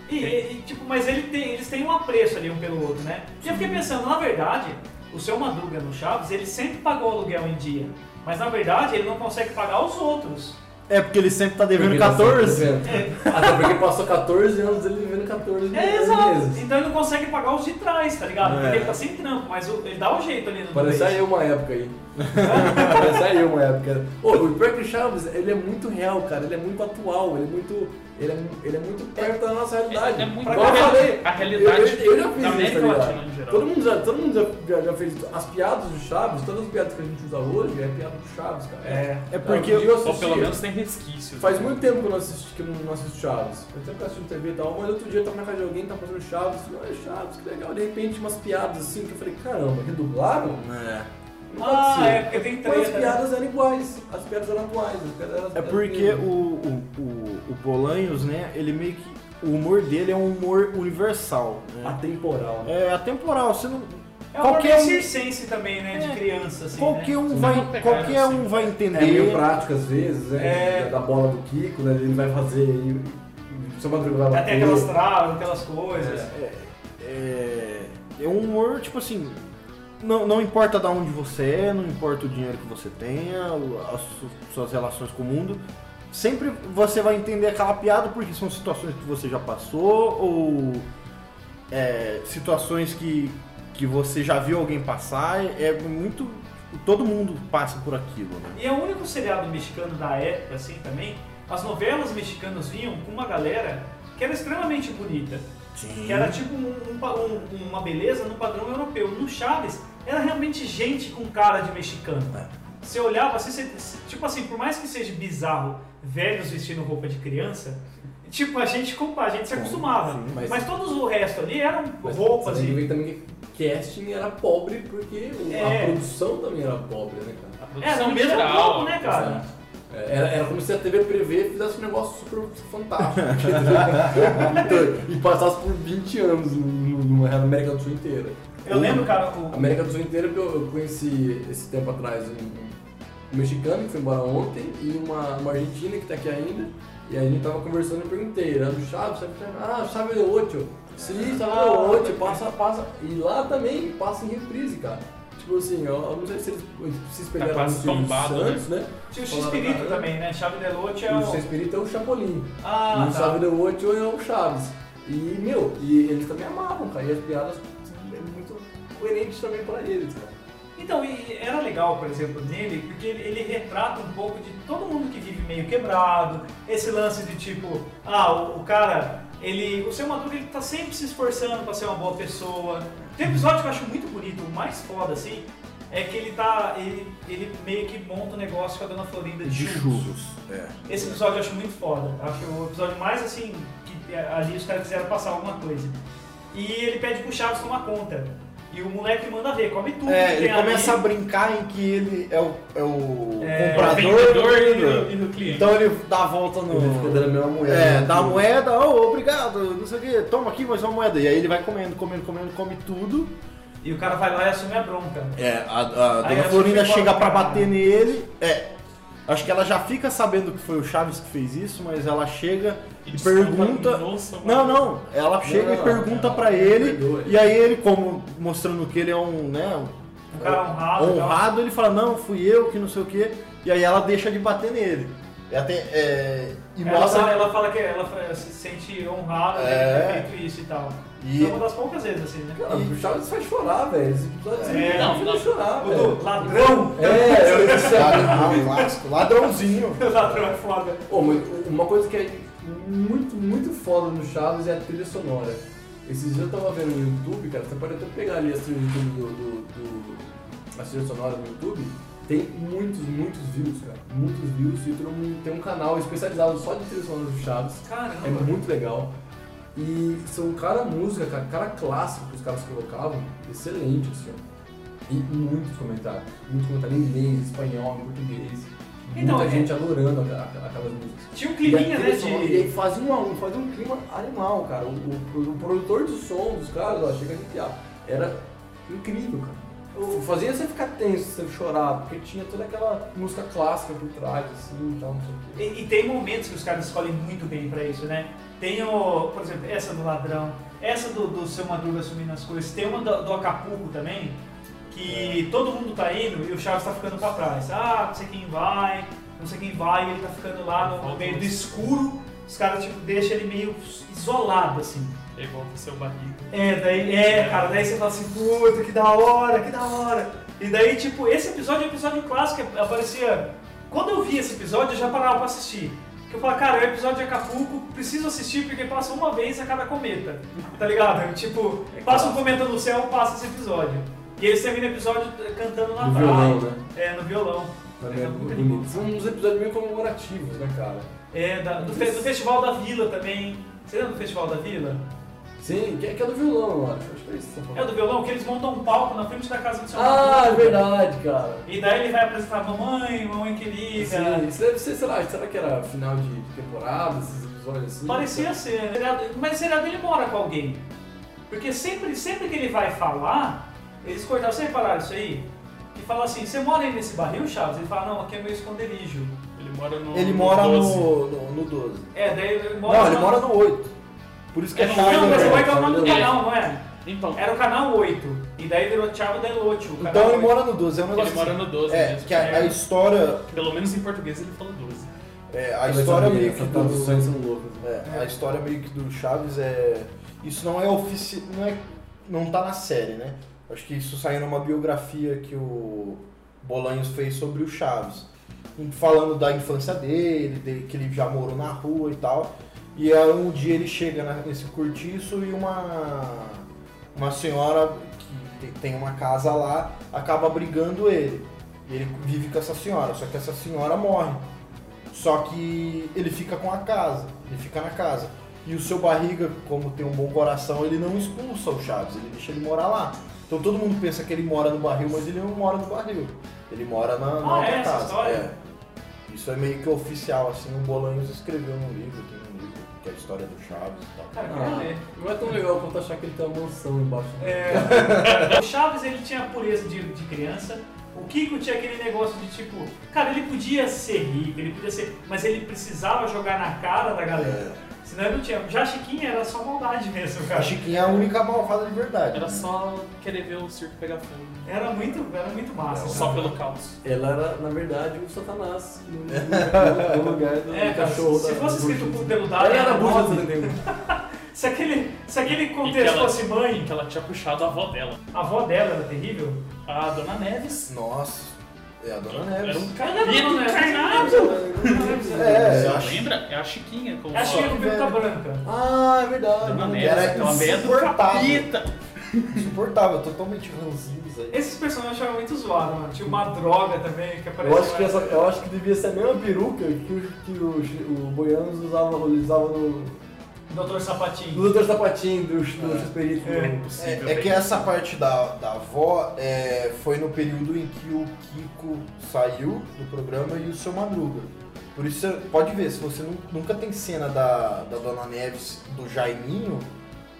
B: E, e- e, tipo, mas ele tem- eles têm um apreço ali um pelo outro, né? E eu fiquei pensando, na verdade, o seu Madruga no Chaves, ele sempre pagou o aluguel em dia. Mas na verdade ele não consegue pagar os outros.
D: É porque ele sempre tá devendo
E: Porque tá sempre
D: 14.
E: devendo. Até porque passou 14 anos ele vivendo 14
B: É, exato.
E: meses.
B: Então ele não consegue pagar os de trás, tá ligado?
D: É.
B: Porque ele tá sem trampo, mas ele dá o jeito ali no
E: Parece aí uma época aí. Parece aí uma época. Ô, o o Chaves, ele é muito real, cara. Ele é muito atual. Ele é muito. Ele é, ele é muito perto da nossa realidade.
C: É, é muito
E: Igual eu
C: a real-
E: falei,
C: a realidade
E: eu, eu, eu já fiz
C: da
E: isso, tá ligado?
C: Latina em geral.
E: Todo mundo, já, todo mundo já, já, já fez. As piadas do Chaves, todas as piadas que a gente usa hoje é piada do Chaves, cara.
B: É.
D: É porque
E: Outro dia eu
C: Ou
E: assisti-
C: pelo menos tem resquícios.
E: Faz muito tempo que eu não assisto, que eu não assisto Chaves. Faz tempo que eu assisto TV e tal, mas outro dia eu tava na casa de alguém, tava fazendo Chaves, e eu falei, olha Chaves, que legal. De repente umas piadas assim, que eu falei, caramba, redublaram?
D: É.
B: Ah,
E: ser.
B: é porque tem
E: Mas as
B: né?
E: piadas eram iguais, as piadas eram atuais, as piadas eram
D: É porque o, o, o, o Bolanhos, né, ele meio que. O humor dele é um humor universal. Né?
E: atemporal. né?
D: É atemporal, você não.
B: É um
D: qualquer
B: qualquer
D: um-
B: circense também, né? De
D: É.
B: criança, assim.
D: Qualquer
B: né?
D: um
C: Sim,
D: vai, qualquer
C: assim.
D: um vai
E: É
D: entender.
E: meio prático às vezes, né?
B: É.
E: Da bola do Kiko, né? Ele vai fazer e e o seu Madruga vai
B: Até aquelas travas, aquelas coisas.
D: É, é um humor, tipo assim, não, não importa de onde você é, não importa o dinheiro que você tenha, as su- suas relações com o mundo, sempre você vai entender aquela piada porque são situações que você já passou ou é, situações que, que você já viu alguém passar. É muito. Todo mundo passa por aquilo, né?
B: E é o único seriado mexicano da época, assim, também. As novelas mexicanas vinham com uma galera que era extremamente bonita.
D: Sim.
B: Que era tipo um- um um- uma beleza no padrão europeu. No Chaves, era realmente gente com cara de mexicano.
D: É.
B: Você olhava assim, você- tipo assim, por mais que seja bizarro velhos vestindo roupa de criança, tipo, a gente, a gente se acostumava.
D: Sim,
B: mas,
E: mas-
B: todos o resto ali eram
E: Mas
B: roupas
E: você
B: e.
E: ver também que casting era pobre porque
B: É.
E: a produção também era pobre, né, cara?
C: A
B: É,
C: produção
B: no
C: em
B: mesmo
C: geral,
B: campo, né, cara?
E: É, Era, era como se a TV Prevê fizesse um negócio super fantástico. Então, e passasse por 20 anos no- na América do Sul inteira.
B: Eu lembro, cara, o,
E: América do Sul inteira que eu, eu conheci esse tempo atrás um, um mexicano que foi embora ontem e uma, uma argentina que tá aqui ainda. E aí a gente tava conversando e eu perguntei, era do Chaves, sabe? Ah, Chaves de Ocho. Sim, Chaves de Ocho, passa, passa. E lá também passa em reprise, cara. Tipo assim, eu, eu não sei se eles se espelharam
C: Tá quase
E: Silvio
C: tombado,
E: Santos, né?
B: tinha o X-Espírito
E: cara,
B: também, né? Chave de Lote é
E: O
B: o.
E: seu espírito é o Chapolin.
B: Ah,
E: e o
B: tá.
E: Chave de Ocho é o Chaves. E, meu, e eles também amavam, cara. E as piadas é muito coerentes também pra eles, cara.
B: Então, e era legal, por exemplo, nele, porque ele, ele retrata um pouco de todo mundo que vive meio quebrado, esse lance de tipo, ah, o, o cara, ele. O seu Madruga ele tá sempre se esforçando pra ser uma boa pessoa. Tem um episódio que eu acho muito bonito, o mais foda, assim, é que ele tá. Ele, ele meio que monta um negócio com a dona Florinda de,
D: De
B: churros.
D: churros. É.
B: Esse episódio eu acho muito foda. Acho o episódio mais assim, que ali os caras quiseram passar alguma coisa. E ele pede pro Chaves tomar conta. E o moleque manda ver, come tudo.
D: É, ele começa a
B: ali.
D: brincar em que ele é o, é o
B: É,
D: comprador
C: vendedor
D: do
C: e e do cliente.
D: Então ele dá a volta no.
E: Ele fica dando a mesma moeda.
D: É,
E: né?
D: dá a moeda, oh, obrigado, não sei o que, toma aqui mais uma moeda. E aí ele vai comendo, comendo, comendo, come tudo.
B: E o cara vai lá e assume a bronca.
D: É, a, a dona Florinda chega pra bater nele. É. Acho que ela já fica sabendo que foi o Chaves que fez isso, mas ela chega e,
C: desconta
D: pergunta.
C: no nosso
D: Não, não. Ela chega e
E: não,
D: pergunta
E: não,
D: pra
E: não,
D: ele.
E: perdoa.
D: E aí ele, como mostrando que ele é um, né,
B: Um cara honrado.
D: honrado, ele fala, não, fui eu que não sei o que, e aí ela deixa de bater nele. E, até, é, e
B: Ela,
D: mostra.
B: fala, ela fala que ela se sente honrada de
D: É.
B: ter feito isso e tal.
D: E-
B: É uma das poucas vezes, assim, né?
E: Cara, o Chaves faz chorar, velho. Esse episódio
B: É,
E: é,
C: não,
E: não, chorar, velho.
B: ladrão!
E: É, eu
D: Ladrão, lasco, ladrãozinho.
B: O ladrão é foda.
E: Uma coisa que é muito, muito foda no Chaves é a trilha sonora. Esses dias eu tava vendo no YouTube, cara, você pode até pegar ali as trilhas do, do, do, do, as trilhas sonoras no YouTube, tem muitos, muitos views, cara. Muitos views e todo mundo tem um canal especializado só de trilhas sonoras do Chaves.
B: Caramba.
E: É muito legal. E são cada música, cara, cada clássico que os caras colocavam, excelente, assim. E muitos comentários. Muitos comentários em inglês, espanhol, em português.
B: Então,
E: Muita
B: é-
E: gente adorando aquelas músicas.
B: Tinha um
E: E,
B: climinha, né,
E: sonora- e
B: de...
E: aí fazia um, a um, fazia um clima animal, cara. O, o- o produtor de som dos caras, ó, chega a arrepiar. Era incrível, cara. Fazia você ficar tenso, você chorar, porque tinha toda aquela música clássica por trás, assim, e tal, não sei o quê.
B: E, e tem momentos que os caras escolhem muito bem pra isso, né? Tem o, por exemplo, essa do ladrão, essa do, do seu Madruga assumindo as coisas, tem uma do, do Acapulco também, que todo mundo tá indo e o Chaves tá ficando pra trás. Ah, não sei quem vai, não sei quem vai, e ele tá ficando lá no, no meio do escuro, os caras tipo, deixam ele meio isolado, assim.
C: Aí volta o seu barriga.
B: É, daí, é, cara, daí você fala assim, puta, que da hora, que da hora. E daí, tipo, esse episódio é um episódio clássico, aparecia. Quando eu vi esse episódio, eu já parava pra assistir. Porque eu falava, cara, é um episódio de Acapulco, preciso assistir porque passa uma vez a cada cometa. Tá ligado? Tipo, passa um cometa no céu, passa esse episódio. E eles terminam o episódio cantando na
E: No
B: praia.
E: violão, né?
B: É, no violão.
E: É
B: muito
E: bonito. São uns episódios meio comemorativos, né, cara?
B: É, da- do, fe- do Festival da Vila também. Você lembra do Festival da Vila?
E: Sim, que, que é do violão, eu acho. Acho que é isso que
B: É do violão, que eles montam um palco na frente da casa do seu
E: Ah, é verdade, cara.
B: E daí ele vai apresentar mamãe, mamãe querida.
E: Sim, isso deve ser, sei lá, será que era final de temporada, esses episódios assim?
B: Parecia ser, né? Mas o seriado ele mora com alguém. Porque sempre, sempre que ele vai falar, eles cortaram, vocês repararam isso aí? Que fala assim, você mora aí nesse barril, Chaves? Ele fala, não, aqui é meu esconderijo.
C: Ele mora no.
D: Ele mora
C: 12.
D: no, no, no 12.
B: É, daí ele mora...
D: Não, ele mora no 8. Por isso que é
C: É
D: Chaves.
B: Não, mas o 8 é o nome do
E: É.
B: canal, não é?
C: Então,
B: Era o canal 8. E daí virou Thiago o canal
D: Então ele
B: 8.
D: mora no 12, é um negócio
C: ele mora
D: assim.
C: no 12
D: É,
C: mesmo.
D: que a, a história,
C: Pelo menos em português ele fala 12.
D: é, a história meio que do,
E: loucas. né?
D: é, a história meio que do Chaves é, isso não é oficial, não é, não tá na série, né? Acho que isso saiu numa biografia que o Bolanhos fez sobre o Chaves, falando da infância dele, dele, que ele já morou na rua e tal. E aí um dia ele chega nesse cortiço e uma uma senhora que te- tem uma casa lá acaba brigando ele. E ele vive com essa senhora, só que essa senhora morre. Só que ele fica com a casa, ele fica na casa. E o seu barriga, como tem um bom coração, ele não expulsa o Chaves, ele deixa ele morar lá. Então todo mundo pensa que ele mora no barril, mas ele não mora no barril. Ele mora na, na
B: Ah,
D: outra
B: é
D: casa.
B: história?
D: É. Isso é meio que oficial, assim, o Bolanhos escreveu num livro, tem um livro, que é a história do Chaves e tal.
B: Cara, eu
E: Ah,
B: ler.
E: não é tão legal quanto achar que ele tem uma mansão embaixo.
B: É, o Chaves ele tinha a pureza de, de criança. O Kiko tinha aquele negócio de tipo, cara, ele podia ser rico, ele podia ser, mas ele precisava jogar na cara da galera. Senão ele não tinha. Já a Chiquinha era só maldade mesmo,
D: A
B: cara.
D: Chiquinha é a única malvada de verdade.
C: Era só querer ver o circo pegar fogo.
B: Era muito, era muito massa.
C: Só pelo caos.
E: Ela era, na verdade, o Satanás no, no- no lugar do,
B: É, cara,
E: cachorro
B: se
E: da
B: fosse escrito
E: bruxa.
B: pelo Dado,
E: Ela era a bruxa do
B: se aquele, se aquele
C: que
B: contexto
C: ela-
B: fosse mãe,
C: Que ela tinha puxado a avó dela.
B: a avó dela era terrível.
C: A Dona Neves.
D: Nossa, é a Dona
C: Era
D: Neves.
C: um
B: Cara,
C: capeta
B: não, né?
C: encarnado.
D: É,
C: Você
D: acho-
C: lembra? É a Chiquinha. Como
B: É a Chiquinha com peruca branca.
D: Ah, é verdade.
C: Dona Neves,
D: Era insuportável. Insuportável, totalmente ranzinza. aí.
B: Esses personagens achava muito zoado, mano. Tinha uma droga também que aparecia.
E: Eu acho, que essa, eu acho que devia ser a mesma peruca que o, que o, o Boianos usava, usava no,
B: Doutor Sapatinho.
E: Doutor Sapatinho do, do X-Perito.
B: É.
D: É, é que essa parte da, da avó é, foi no período em que o Kiko saiu do programa e o seu Madruga. Por isso você pode ver, se você nu- nunca tem cena da, da Dona Neves, do Jaiminho,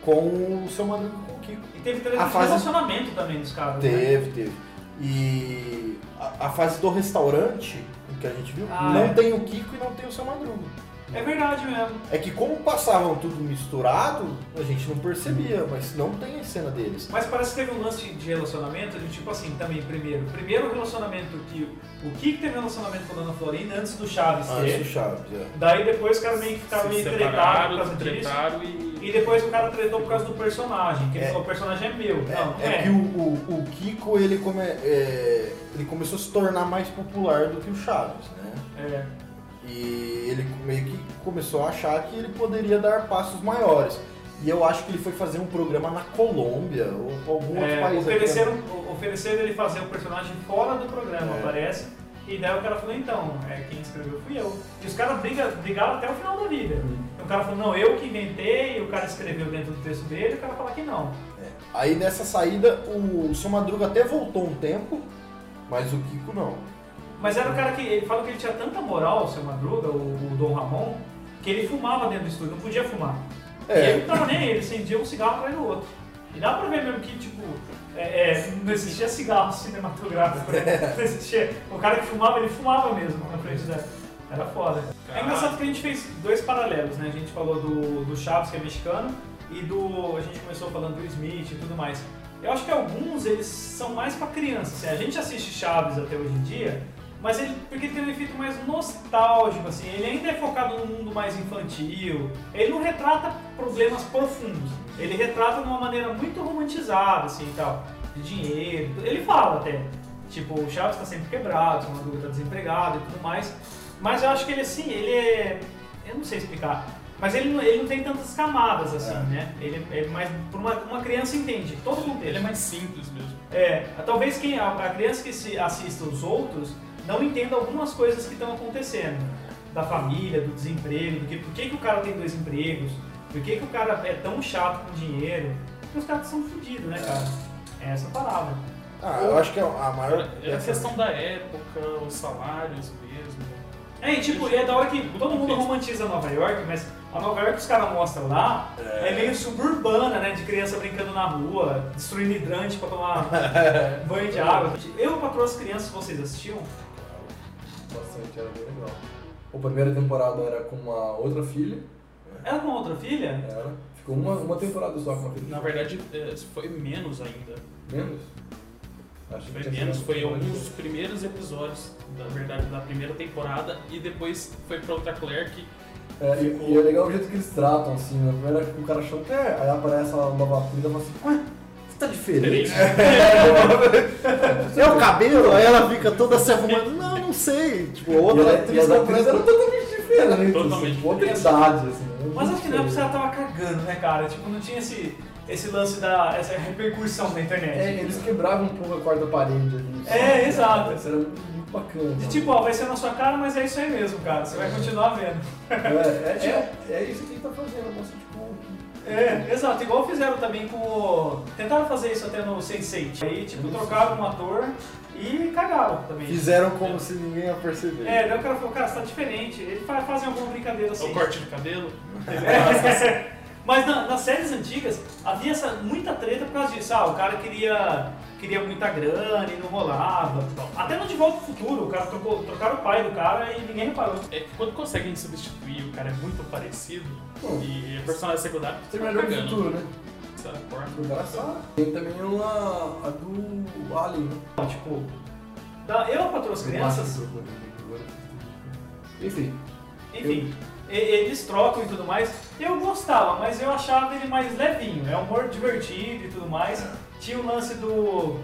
D: com o seu Madruga e com o Kiko.
B: E teve de
D: fase-
B: relacionamento também dos caras. né?
D: Teve, teve. E a, a fase do restaurante, que a gente viu,
B: Ah,
D: não
B: é.
D: tem o Kiko e não tem o seu Madruga.
B: É verdade mesmo.
D: É que como passavam tudo misturado, a gente não percebia, mas não tem a cena deles.
B: Mas parece que teve um lance de relacionamento de tipo assim, também, primeiro. Primeiro o relacionamento que. O Kiko teve um relacionamento com a Dona Florinda antes do Chaves
D: Antes
B: ter.
D: do Chaves, é.
B: Daí depois o cara meio que ficava meio tretado por causa disso.
C: e...
B: E depois o cara tretou por causa do personagem, que ele
D: É.
B: falou, o personagem é meu. não, não
D: É, é que o, o, o Kiko ele, come, é, ele começou a se tornar mais popular do que o Chaves, né?
B: É.
D: E ele meio que começou a achar que ele poderia dar passos maiores. E eu acho que ele foi fazer um programa na Colômbia ou algum outro
B: É,
D: país.
B: ofereceram, o- ofereceram ele fazer o personagem fora do programa,
D: É.
B: parece. E daí o cara falou, então, é, quem escreveu fui eu. E os caras briga, brigaram até o final da vida. O cara falou, não, eu que inventei, o cara escreveu dentro do texto dele, o cara fala que não.
D: É. Aí nessa saída, o seu Madruga até voltou um tempo, mas o Kiko não.
B: Mas era o cara que, ele fala que ele tinha tanta moral, o seu Madruga, o, o Dom Ramon, que ele fumava dentro do estúdio, não podia fumar. E ele não tava nem aí, ele acendia um cigarro atrás do outro. E dá pra ver mesmo que, tipo, é, é, não existia cigarro cinematográfico, né? Não existia. O cara que fumava, ele fumava mesmo na frente da. Era foda. É engraçado que a gente fez dois paralelos, né? A gente falou do, do Chaves, que é mexicano, e do. A gente começou falando do Smith e tudo mais. Eu acho que alguns eles são mais pra criança. Assim, a gente assiste Chaves até hoje em dia, mas ele, porque ele tem um efeito mais nostálgico, assim, ele ainda é focado num mundo mais infantil, ele não retrata problemas profundos, ele retrata de uma maneira muito romantizada, assim, tal, de dinheiro, ele fala até, tipo, o Chaves tá sempre quebrado, o Madruga tá desempregado e tudo mais, mas eu acho que ele, assim, ele é, eu não sei explicar, mas ele não, ele não tem tantas camadas, assim,
D: É.
B: né, ele é mais, por uma, uma criança entende, todo mundo
C: Ele é mais simples mesmo.
B: é, talvez quem a, a criança que se assista os outros não entenda algumas coisas que estão acontecendo. Da família, do desemprego, do que, por que, que o cara tem dois empregos, por que, que o cara é tão chato com dinheiro. Porque os caras são fodidos, né, cara? É essa a palavra.
D: Ah, eu acho que a maior.
C: É a questão da época, os salários mesmo.
B: É, e tipo, é da hora que todo mundo romantiza Nova York, mas a Nova York que os caras mostram lá é. meio suburbana, né? De criança brincando na rua, destruindo hidrante pra tomar banho de água. Eu, patroa as crianças, vocês assistiam?
E: Bastante, era bem legal. A primeira temporada era com uma outra filha.
B: Ela com outra filha?
E: Era. Ficou uma, uma temporada só com uma filha.
C: Na verdade, é, foi menos ainda.
E: Menos? Acho
C: Foi menos, foi
E: uma
C: alguns dos primeiros episódios, na verdade, da primeira temporada, e depois foi pra outra Claire que
E: É, e, e é legal o jeito que eles tratam, assim. Na primeira o cara achou que é, aí aparece a nova atriz e fala assim, ué, você tá diferente.
D: É o cabelo, aí ela fica toda se arrumando. Sei. Tipo,
E: E,
D: outra
E: e
D: atriz
E: atrizes eram totalmente diferentes.
C: Totalmente
E: assim, idade, assim. era
B: Mas acho que não é porque
E: diferente.
B: ela tava cagando, né, cara? Tipo, não tinha esse, esse lance da. essa repercussão da internet.
E: É, eles quebravam um pouco a quarta parede ali.
B: É, exato.
E: Isso era muito, bacana.
B: De tipo, ó, vai ser na sua cara, mas é isso aí mesmo, cara. Você vai continuar vendo.
E: É, é, é, é isso que ele tá fazendo, moça, tipo.
B: É, exato. Igual fizeram também com o. Tentaram fazer isso até no Sense8. Aí, tipo, trocaram um ator e cagaram também.
D: Fizeram como se ninguém ia perceber.
B: É, daí o cara falou, cara, você tá diferente. Ele fa- fazem alguma brincadeira
C: é
B: assim.
C: o corte de cabelo.
B: É. Mas na- nas séries antigas havia essa, muita treta por causa disso. Ah, o cara queria, queria muita grana e não rolava. Até no De Volta ao Futuro, o cara trocou, trocaram o pai do cara e ninguém reparou.
C: É que quando conseguem substituir, o cara é muito parecido e a personagem secundária
E: Você
C: tá
E: melhor
C: cagando.
E: futuro, né? Engraçado. Tem também uma. a do Alien, né?
B: Tipo, da, eu para as crianças,
E: Enfim.
B: enfim, e- eles trocam e tudo mais. Eu gostava, mas eu achava ele mais levinho. É humor divertido e tudo mais. Tinha o lance do.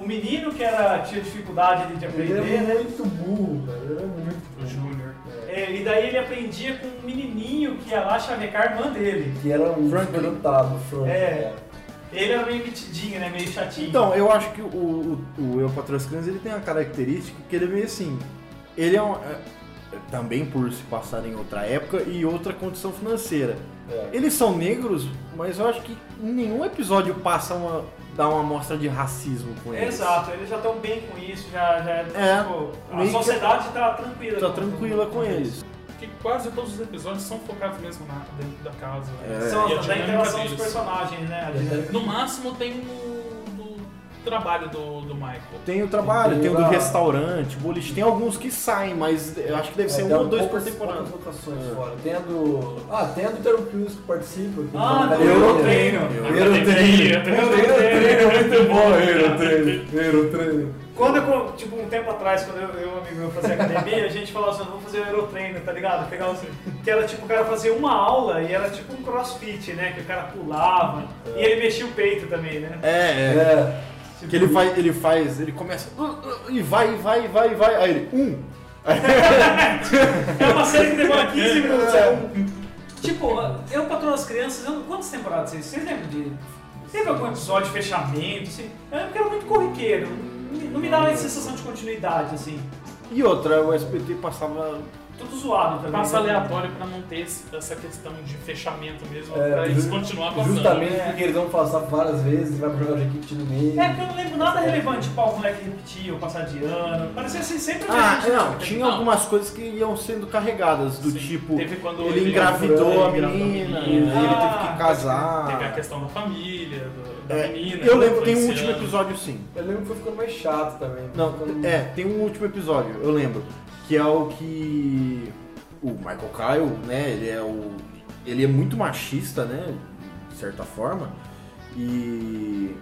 B: O menino que era, tinha dificuldade de
E: Ele
B: aprender,
E: é
B: né?
E: muito burro, cara. Ele é muito
C: O Júnior.
B: É, e daí ele aprendia com um menininho que ia lá chavecar a irmã dele.
E: Que era um
D: Frank.
E: superdotado, Frank.
B: É. Ele era meio metidinho, né? Meio chatinho.
D: Então, eu acho que o, o, o as Crianças ele tem uma característica que ele é meio assim. Ele é um. é, também por se passar em outra época e outra condição financeira.
E: É.
D: Eles são negros, mas eu acho que em nenhum episódio passa uma. dá uma amostra de racismo com eles.
B: Exato, eles já estão bem com isso, já, já
D: É,
B: tipo, a sociedade tá tranquila.
D: Tá
B: com-
D: tranquila com eles.
C: Que quase todos os episódios são focados mesmo na, dentro da casa. né?
D: É.
B: São
C: E
B: da interação dos
C: deles.
B: personagens, né? Dinâmica.
C: No máximo tem do trabalho do, do Michael.
D: Tem o trabalho,
E: Tem
D: tem o do restaurante, boliche. Tem alguns que saem, mas eu acho que deve ser
E: É,
D: um
E: tem
D: ou dois por temporada. É.
E: fora. Tem a do. Ah, tem a do Terry Crews que participa. que
B: Ah,
E: tá
B: do
E: na
B: Eurotreino.
E: academia.
C: Eurotreino.
E: Eurotreino, muito bom, Eurotreino. Eurotreino.
B: Quando eu, tipo, um tempo atrás, quando eu, eu e um amigo meu fazia academia, a gente falava assim, vamos fazer o Eurotreino, tá ligado? Pegar os, que era tipo, o cara fazia uma aula e era tipo um crossfit, né? Que o cara pulava e ele mexia o peito também, né?
D: É, é.
E: É.
D: Que ele faz, ele faz, ele começa uh, uh, e vai, e vai, e vai, e vai. Aí ele, um.
B: É uma série que demora 15 minutos. é um- Tipo, eu patrono as crianças, eu- quantas temporadas vocês? Vocês lembram de. Teve algum episódio de fechamento, assim? Eu lembro que era muito corriqueiro. Não, não me dava a sensação de continuidade, assim.
D: E outra, o SBT passava.
B: Tudo zoado também.
C: Passa aleatório pra não ter esse- essa questão de fechamento mesmo,
E: É,
C: pra eles continuar passando.
E: Justamente
B: É.
E: porque eles vão passar várias vezes, vai pro jogar de equipe no meio.
B: É, porque eu não lembro nada relevante, tipo, ah, o moleque repetia ou passar de ano. Parecia assim, sempre
D: Ah,
B: gente,
D: não,
B: né?
D: tinha
C: Não.
D: algumas coisas que iam sendo carregadas, do
C: Sim.
D: tipo,
C: Teve quando
D: ele
C: ele
D: engravidou a
C: engravidou a
D: menina,
C: menina.
D: ele teve
B: Ah,
D: que casar.
C: Teve a questão da família, do- da
D: É,
C: menina.
D: eu lembro, tem um último episódio sim.
E: Eu lembro que foi ficando mais chato também.
D: Não,
E: Ficando-
D: é, tem um último episódio, eu lembro, que é o que o Michael Kyle, né, ele é o ele é muito machista, né, de certa forma, e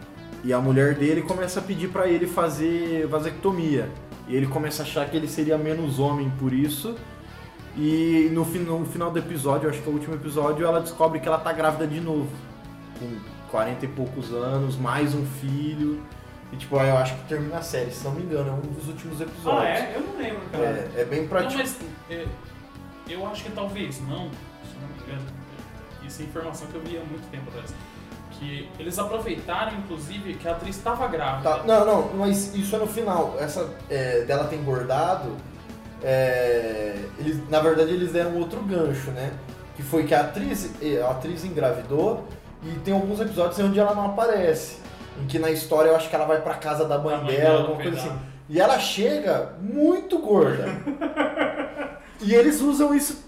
D: e a mulher dele começa a pedir pra ele fazer vasectomia. E ele começa a achar que ele seria menos homem por isso. E no, no final do episódio, acho que é o último episódio, ela descobre que ela tá grávida de novo. Com 40 e poucos anos, mais um filho. E tipo, aí eu acho que termina a série, se não me engano, é um dos últimos episódios.
B: Ah, é? Eu não lembro, cara.
D: É, é bem pra
C: Não, mas é, eu acho que talvez não, se não me engano. Isso é informação que eu vi há muito tempo atrás. Que eles aproveitaram, inclusive, que a atriz estava grávida.
D: Tá, não, não, mas isso é no final. Essa é, dela ter engordado, é, eles, na verdade eles deram outro gancho, né? Que foi que a atriz, a atriz engravidou e tem alguns episódios onde ela não aparece. Em que na história eu acho que ela vai pra casa da mãe,
C: mãe
D: dela, alguma coisa assim. E ela chega muito gorda. e eles usam isso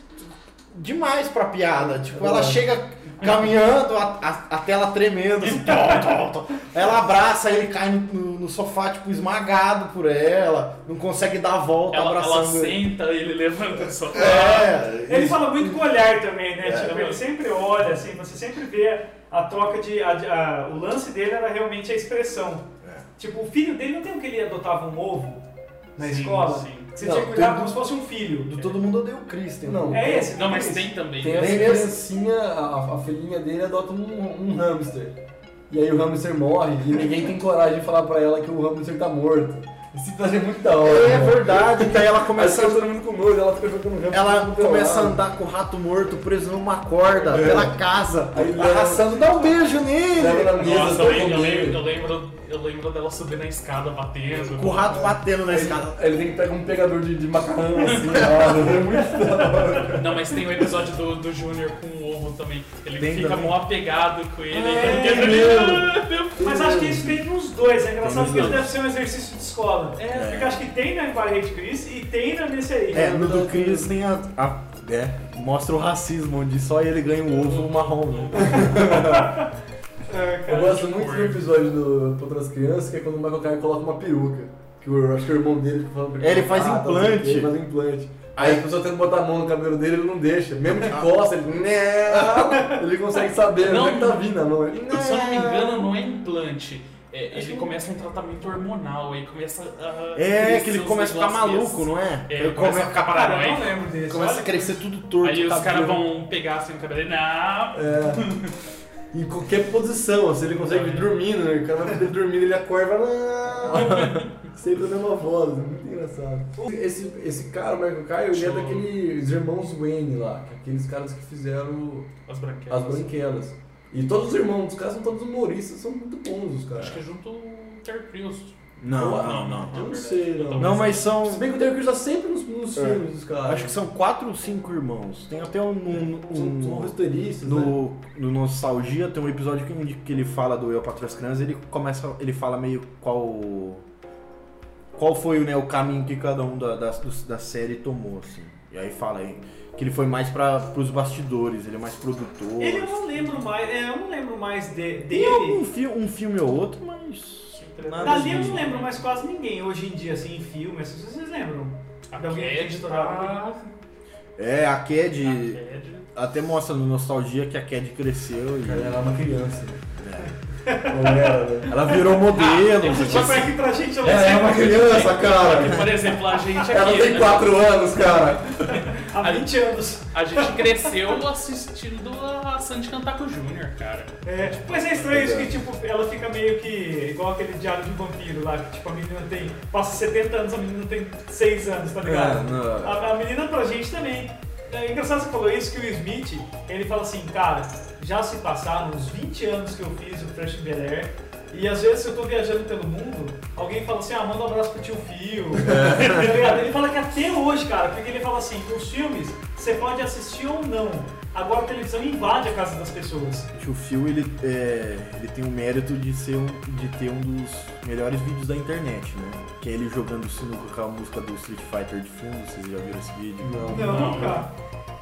D: demais pra piada. Tipo, ela
E: É.
D: chega caminhando, a, a, a tela tremendo, assim, tó, tó, tó. ela abraça, ele cai no, no- sofá, tipo, esmagado por ela, não consegue dar a volta
C: Ela, ela
D: abraçando ele.
C: senta, ele levanta do sofá.
D: É,
B: Ele
D: isso.
B: fala muito com o olhar também, né?
D: É.
B: tipo, ele sempre olha, assim, você sempre vê a troca de. a- a- o lance dele era realmente a expressão.
D: É.
B: Tipo, o filho dele não tem o que ele adotava um ovo na
C: Sim,
B: escola?
C: sim.
B: Você
D: Não,
B: tinha que cuidar como se fosse um filho.
D: Do Todo Mundo Odeia o Chris, tem
E: Não.
B: É esse?
C: Não, mas
B: esse.
C: tem também.
E: Tem essa criancinha, a, a filhinha dele adota um, um hamster. E aí o hamster morre e ninguém tem coragem de falar pra ela que o hamster tá morto. Esse tá é muito da hora.
D: É
E: né?
D: verdade, daí ela
E: Começa todo mundo com nojo, ela fica jogando hamster.
D: ela começa a andar com o rato morto preso numa corda
E: É.
D: pela casa,
E: Aí
D: arrastando, dá um beijo nele!
C: Nossa,
E: tá
C: eu lembro, eu, lembro, eu, lembro, dela subir na escada batendo.
D: Com o rato batendo na escada.
E: Aí ele tem que pegar um pegador de, de macarrão assim, ó. É muito da hora.
C: Não, mas tem o episódio do, do Júnior com o ovo também. Ele
D: Tem
C: fica
D: também.
C: mó apegado com ele.
B: É,
C: ele
E: meu.
B: Mas acho que isso tem nos dois, é engraçado porque isso
D: dois.
B: deve ser um exercício de escola.
C: É.
B: Porque acho que tem na Barrete Chris e tem na nesse aí.
D: É, no do Chris tem a, a- é, mostra o racismo, onde só ele ganha o ovo marrom, né?
B: É,
E: Eu gosto muito do episódio do Outras Crianças, que é quando o Michael Caine coloca uma peruca. Que eu acho que o irmão dele fica falando pra
D: É, ele faz
E: tá,
D: implante.
E: Ele faz implante. Aí a pessoa tenta botar a mão no cabelo dele, ele não deixa. Mesmo de costa, ele. Não! Ele consegue saber,
C: Não.
E: onde é que tá vindo a mão. Ele,
C: Se eu não me engano, não é implante. É, ele começa um tratamento hormonal, aí começa a.
D: É, que ele começa a ficar maluco, não é?
C: É,
D: Ele
C: ele começa a ficar
B: Cara, eu não
C: paranoico.
B: lembro desse.
D: começa a crescer tudo torto.
C: Aí os
D: cabelo.
C: caras vão pegar assim o cabelo e. Não!
E: É. Em qualquer posição, se ele consegue ir dormindo, né? O cara vai dormir, ele acorda não. Sempre a mesma voz, é muito engraçado. Esse, esse cara, o Michael Caine, ele é daqueles irmãos Wayne lá, é aqueles caras que fizeram
C: As branquelas.
E: as branquelas. E todos os irmãos dos caras são todos humoristas, são muito bons os caras.
C: Acho que é junto o Ter Crews.
D: Não, não, não.
E: Eu não sei, não.
D: Não, mas são.
E: Se bem que o Derek Crews tá sempre nos, nos
D: É.
E: filmes dos caras.
D: Acho que são quatro ou cinco irmãos. Tem até um. um-
E: são,
D: um-
E: são roteiristas, né?
D: no, no Nostalgia tem um episódio que, que ele fala do Eu Patrulho as Crianças, ele começa. ele fala meio qual. Qual foi né, o caminho que cada um da, da, da série tomou, assim. E aí fala aí que ele foi mais para pros bastidores, ele é mais produtor.
B: Ele eu não lembro mais, é, eu não lembro mais de-
D: Tem algum
B: dele.
D: fi um filme ou outro, mas. Nada
B: Dali eu não lembro mais quase ninguém hoje em dia, assim, em filme, assim, vocês lembram?
C: A
B: De alguém que
C: Cad
B: estourava
C: tá.
D: É, a Cad.
C: Cad.
D: Até mostra no Nostalgia que a Cad cresceu e.
E: Ela era uma criança.
D: É.
E: Né?
D: Ela virou modelo.
C: Ah,
B: Só pra aqui pra gente,
E: Ela é uma criança, cara.
C: Porque, por exemplo, a gente aqui.
E: Ela tem
C: né?
E: 4 anos, cara.
B: Há 20 anos.
C: A gente cresceu assistindo a Sandy cantar com o Júnior, cara.
B: É, mas é estranho isso que, tipo, ela fica meio que igual aquele diário de vampiro lá, que tipo, a menina tem, passa 70 anos, a menina tem 6 anos, tá ligado?
D: É.
B: A, a menina pra gente também. É engraçado você falou isso, que o Smith, ele fala assim, cara, já se passaram uns 20 anos que eu fiz o Fresh Bel Air, e às vezes eu tô viajando pelo mundo, alguém fala assim, ah, manda um abraço pro tio Fio. Ligado? ele fala que até hoje, cara, porque ele fala assim, os filmes você pode assistir ou não. Agora a televisão invade a casa das pessoas.
D: O Phil, ele, é, ele tem o mérito de, ser um, de ter um dos melhores vídeos da internet, né? Que é ele jogando sinuca com a música do Street Fighter de fundo, vocês já viram esse vídeo?
E: Não.
B: Não, cara.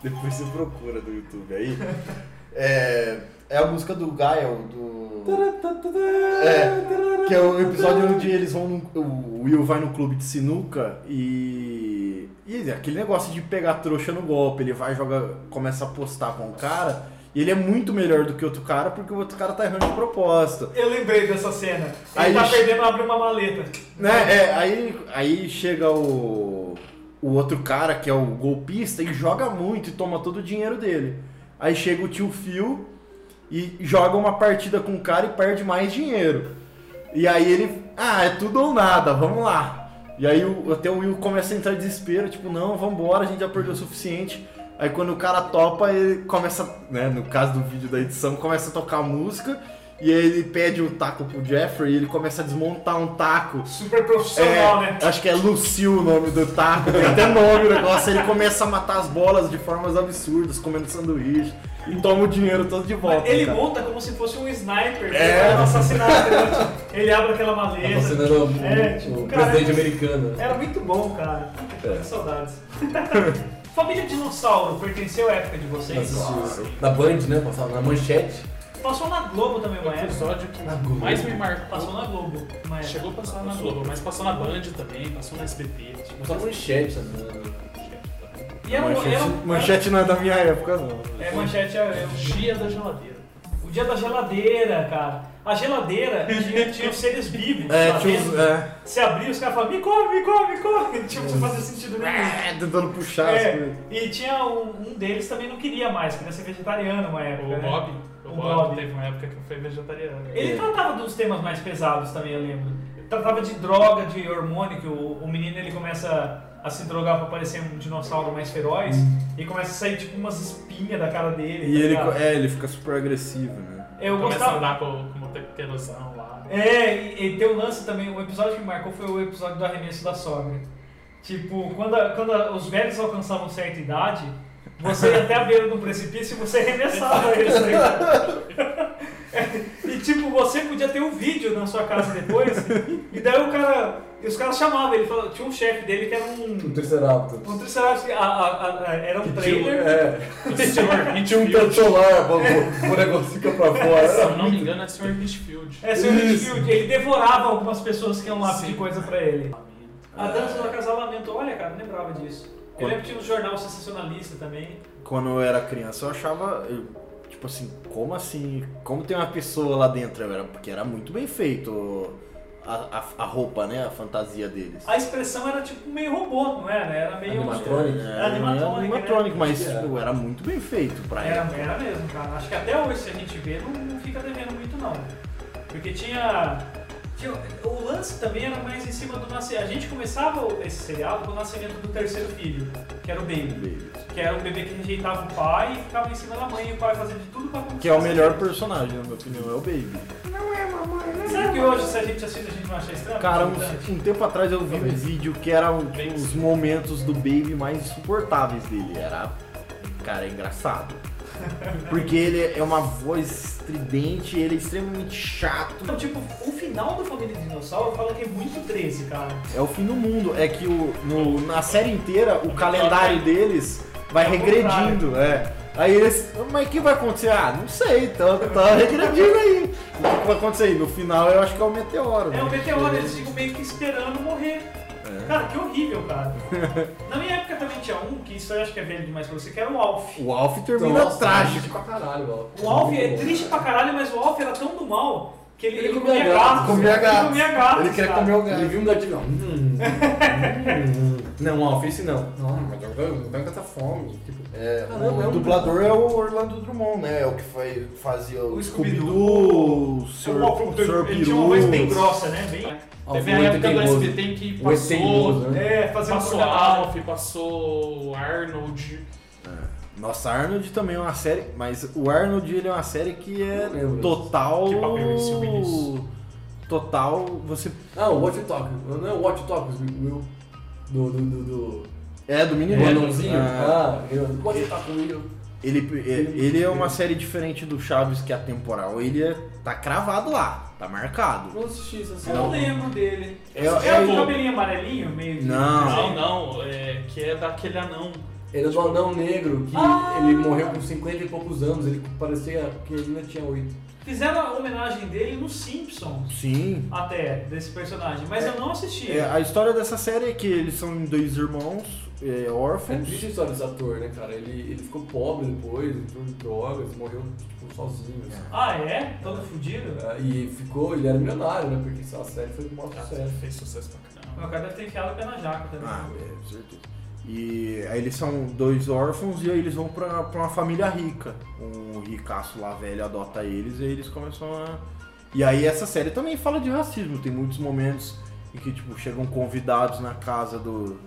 D: Depois você procura no YouTube aí. É, é a música do Gael, do... É, que é o episódio onde eles vão no, o Will vai no clube de sinuca e e aquele negócio de pegar trouxa no golpe, ele vai joga, começa a apostar com o cara, e ele é muito melhor do que outro cara porque o outro cara tá errando de propósito.
B: Eu lembrei dessa cena. Ele
D: Aí
B: tá perdendo, abre uma maleta.
D: Né? É, aí, aí chega o, o outro cara, que é o golpista, e joga muito e toma todo o dinheiro dele. Aí chega o tio Phil e joga uma partida com o cara e perde mais dinheiro. E aí ele, ah, é tudo ou nada, vamos lá. E aí o- até o Will começa a entrar em desespero, tipo, não, vambora, a gente já perdeu o suficiente. Aí quando o cara topa, ele começa, né, no caso do vídeo da edição, começa a tocar música. E aí ele pede o taco pro Jeffrey e ele começa a desmontar um taco.
B: Super profissional,
D: É,
B: né?
D: Acho que é Lucille o nome do taco, tem até nome o negócio. Ele começa a matar as bolas de formas absurdas, comendo sanduíche. E toma o dinheiro todo de volta.
B: Ele
D: cara.
B: monta como se fosse um sniper
D: É.
B: é. assassinato. entendeu? Ele abre aquela maleta.
E: fascinando o,
B: É, tipo, cara,
E: presidente americano.
B: Era muito bom, cara.
D: É.
B: Que saudades. Família Dinossauro pertenceu à época de vocês?
E: Na Band, né? Passava na manchete.
B: Passou na Globo também
C: O
B: uma época.
C: episódio que
E: Na Globo.
C: mais me marcou.
B: Passou na Globo uma época.
C: Chegou a passar na Globo, mas passou na Band também, passou na SBT.
E: Passou na manchete?
B: E era, um-
D: Manchete,
B: era, um-
D: manchete não é da minha época, não.
B: É, manchete é, é o
C: Dia da geladeira.
B: O dia da geladeira, cara. A geladeira tinha, tinha os seres vivos.
D: É, tinha
B: dentro.
D: uns. É,
B: Você abria os caras falavam, me come, me come, me come. Tipo, não fazia sentido nenhum.
D: é, tentando puxar as
B: É,
D: coisas.
B: e tinha um, um deles também não queria mais, queria ser vegetariano uma época.
C: O
B: né?
C: Bob, o
B: O
C: Bob,
B: Bob.
C: teve uma época que foi vegetariano.
B: Ele tratava dos temas mais pesados também, eu lembro. Tratava de droga, de hormônio, que o, o menino ele começa a se drogar pra parecer um dinossauro mais feroz e começa a sair tipo umas espinhas da cara dele.
D: E
B: tá
D: ele,
B: ligado?
D: é, ele fica super agressivo, né?
B: Eu
C: Começa a
B: gostava.
C: andar com, com uma querosão lá.
B: É, e, e tem um lance também, o episódio que me marcou foi o episódio do arremesso da sogra. Tipo, quando, a- quando a- os velhos alcançavam certa idade, você ia até a beira do precipício e você arremessava eles. tá ligado? E tipo, você podia ter um vídeo na sua casa depois, e daí o cara. E os caras chamavam, ele tinha um chefe dele que era
E: Um
B: um.
E: Triceratops.
B: Um triceratops, que a- a- a- era um
E: Que
B: trailer.
E: tinha, é,
C: Sr.
E: tinha um teto solar, o, negócio fica pra fora.
C: Se eu não me engano, é Sr. Hitfield.
B: É, seu
E: Isso.
B: Hitfield, ele devorava algumas pessoas que iam lá pedir coisa pra ele. A dança do acasalamento, olha cara, não lembrava disso. Eu
D: Quando-
B: lembro que tinha um jornal sensacionalista também.
D: Quando eu era criança, eu achava. eu, tipo assim, como assim? Como tem uma pessoa lá dentro? Eu era, porque era muito bem feito a, a, a roupa, né? A fantasia deles.
B: A expressão era tipo meio robô, não era? Era meio.
E: Animatrônico.
B: Era animatrônico, né?
D: animatrônico, mas
E: É.
D: tipo, era muito bem feito pra
B: Era,
D: época.
B: era mesmo, cara. Acho que até hoje, se a gente vê, não, não fica devendo muito, não. Porque tinha. Tinha- o lance também era mais em cima do nascimento. A gente começava o- esse seriado com o nascimento do terceiro filho, que era o Baby. Que era um bebê que rejeitava o pai e ficava em cima da mãe e o pai fazia de tudo pra
D: Que é o
B: conquistar
D: melhor
B: bebê.
D: personagem, na minha opinião, é o Baby.
B: Será que hoje, se a gente assiste, a gente não acha estranho?
D: Cara, um, um tempo atrás eu vi um vídeo que era um, os momentos do Baby mais insuportáveis dele. Era. Cara, é engraçado. Porque ele é uma voz estridente, ele é extremamente chato.
B: Então, tipo, o final do Família Dinossauro fala que é muito 13, cara.
D: É o fim do mundo. É que o, no- na série inteira o calendário deles vai
B: É
D: regredindo. É. Aí eles. Mas o que vai acontecer? Ah, não sei, tá, tá regredindo aí. O que vai acontecer aí? No final eu acho que é o meteoro.
B: É
D: né?
B: o meteoro, eles ficam meio que esperando morrer. Cara, que horrível, cara. Na minha época também tinha um, que isso eu acho que é velho demais pra você, que era o Alf.
D: O Alf termina
E: Nossa,
D: trágico.
E: triste pra caralho, ó.
B: O Alf é triste pra caralho, mas o Alf era tão do mal que ele,
E: Ele
B: ele
E: comia
B: comia
E: gato,
B: gatos.
D: comia
B: Ele comia gatos.
D: Ele queria
B: cara.
D: comer o
E: Ele
D: gato.
E: viu um gatinho, ó. Hum, hum, Não, Alf, esse não. Não, mas eu tenho tanta fome. Tipo,
D: É,
E: Caramba, é
D: o
E: um-
D: dublador é o Orlando Drummond, né? É o que foi, fazia o
B: O
D: Scooby-Doo, o
B: O
D: Sr. Sr.
B: ele tinha uma voz bem
D: Peru.
B: grossa, né? Bem...
E: Alf,
C: Teve a
E: o
C: época do. SBT que
E: O teimoso,
C: passou,
E: né?
B: É, fazia
C: passou Alf, passou Arnold.
D: Nossa, Arnold também é uma série, mas o Arnold ele é uma série que é total.
C: Que papel esse Willis?
D: Total. Você.
E: Ah, o Watch Talk. Não é o Watch Talk, Will. Do. do. do. do...
D: É, do mini
E: do anãozinho?
D: Ah,
E: Ah, eu. Watch Talk, Will.
D: ele, ele é uma série diferente do Chaves que é atemporal. Ele é, tá cravado lá, tá marcado.
E: Não assisti.
B: Eu não lembro dele.
D: É-
B: É,
D: é
B: o cabelinho amarelinho, meio de-
D: Não.
C: Não, não, é, que é daquele anão.
E: Ele é do anão negro, que
B: Ah!
E: ele morreu com 50 e poucos anos, ele parecia que ele ainda tinha 8.
B: Fizeram a homenagem dele no Simpsons,
D: Sim.
B: até, desse personagem, mas eu não assisti.
D: É, a história dessa série é que eles são dois irmãos é,
E: É
D: órfãos.
E: triste a história desse ator, né, cara? Ele, ele ficou pobre depois, entrou em drogas, morreu tipo, sozinho. assim.
B: Ah, é? Todo fudido?
E: Ah, E ficou, ele era milionário, né? Porque essa série foi um maior sucesso.
C: fez sucesso pra caramba.
B: Meu cara deve ter enfiado o pé na jaca também.
D: Ah, é, com certeza. E aí eles são dois órfãos e aí eles vão pra, pra uma família rica. Um ricaço lá velho adota eles e aí eles começam a. E aí essa série também fala de racismo. Tem muitos momentos em que tipo, chegam convidados na casa do.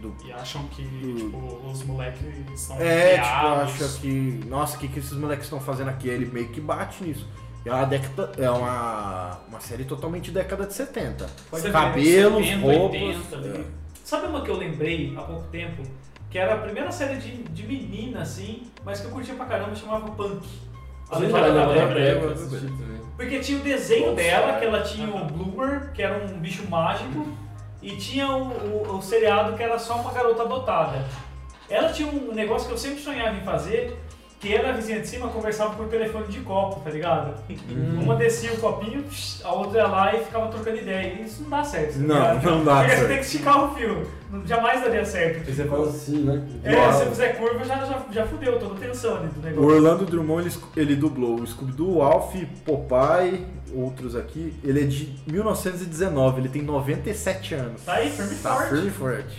D: do
C: E acham que
D: Hum.
C: tipo, os moleques são
D: é, tipo, acha que. Nossa, o que, que esses moleques estão fazendo aqui? Ele meio que bate nisso. É uma década. É uma, uma série totalmente década de 70.
B: Pode ver,
D: Cabelos,
C: 70,
D: roupas.
C: 80 ali.
D: é.
B: Sabe uma que eu lembrei há pouco tempo? Que era a primeira série de, de menina, assim, mas que eu curtia pra caramba, chamava Punk. A
E: cara,
B: da
E: também.
B: Porque tinha o desenho dela, que ela tinha o Bloomer, que era um bicho mágico, e tinha o, o, o seriado que era só uma garota adotada. Ela tinha um negócio que eu sempre sonhava em fazer, que ela, a vizinha de cima, conversava por telefone de copo, tá ligado? Uma descia o copinho, a outra ia lá e ficava trocando ideia. Isso não dá certo. tá
D: Não, não dá
B: Porque
D: certo.
B: você tem que esticar o fio. Não- Jamais daria certo.
E: Você faz assim, né?
B: É, se fizer curva, já, já, já fudeu toda a tensão ali do
D: O
B: negócio.
D: Orlando Drummond ele, ele dublou o Scooby-Doo, Alf, Popeye, outros aqui. Ele é de 1919, ele tem 97 anos.
B: Tá aí, firme e
D: Tá
B: forte.
D: firme e forte.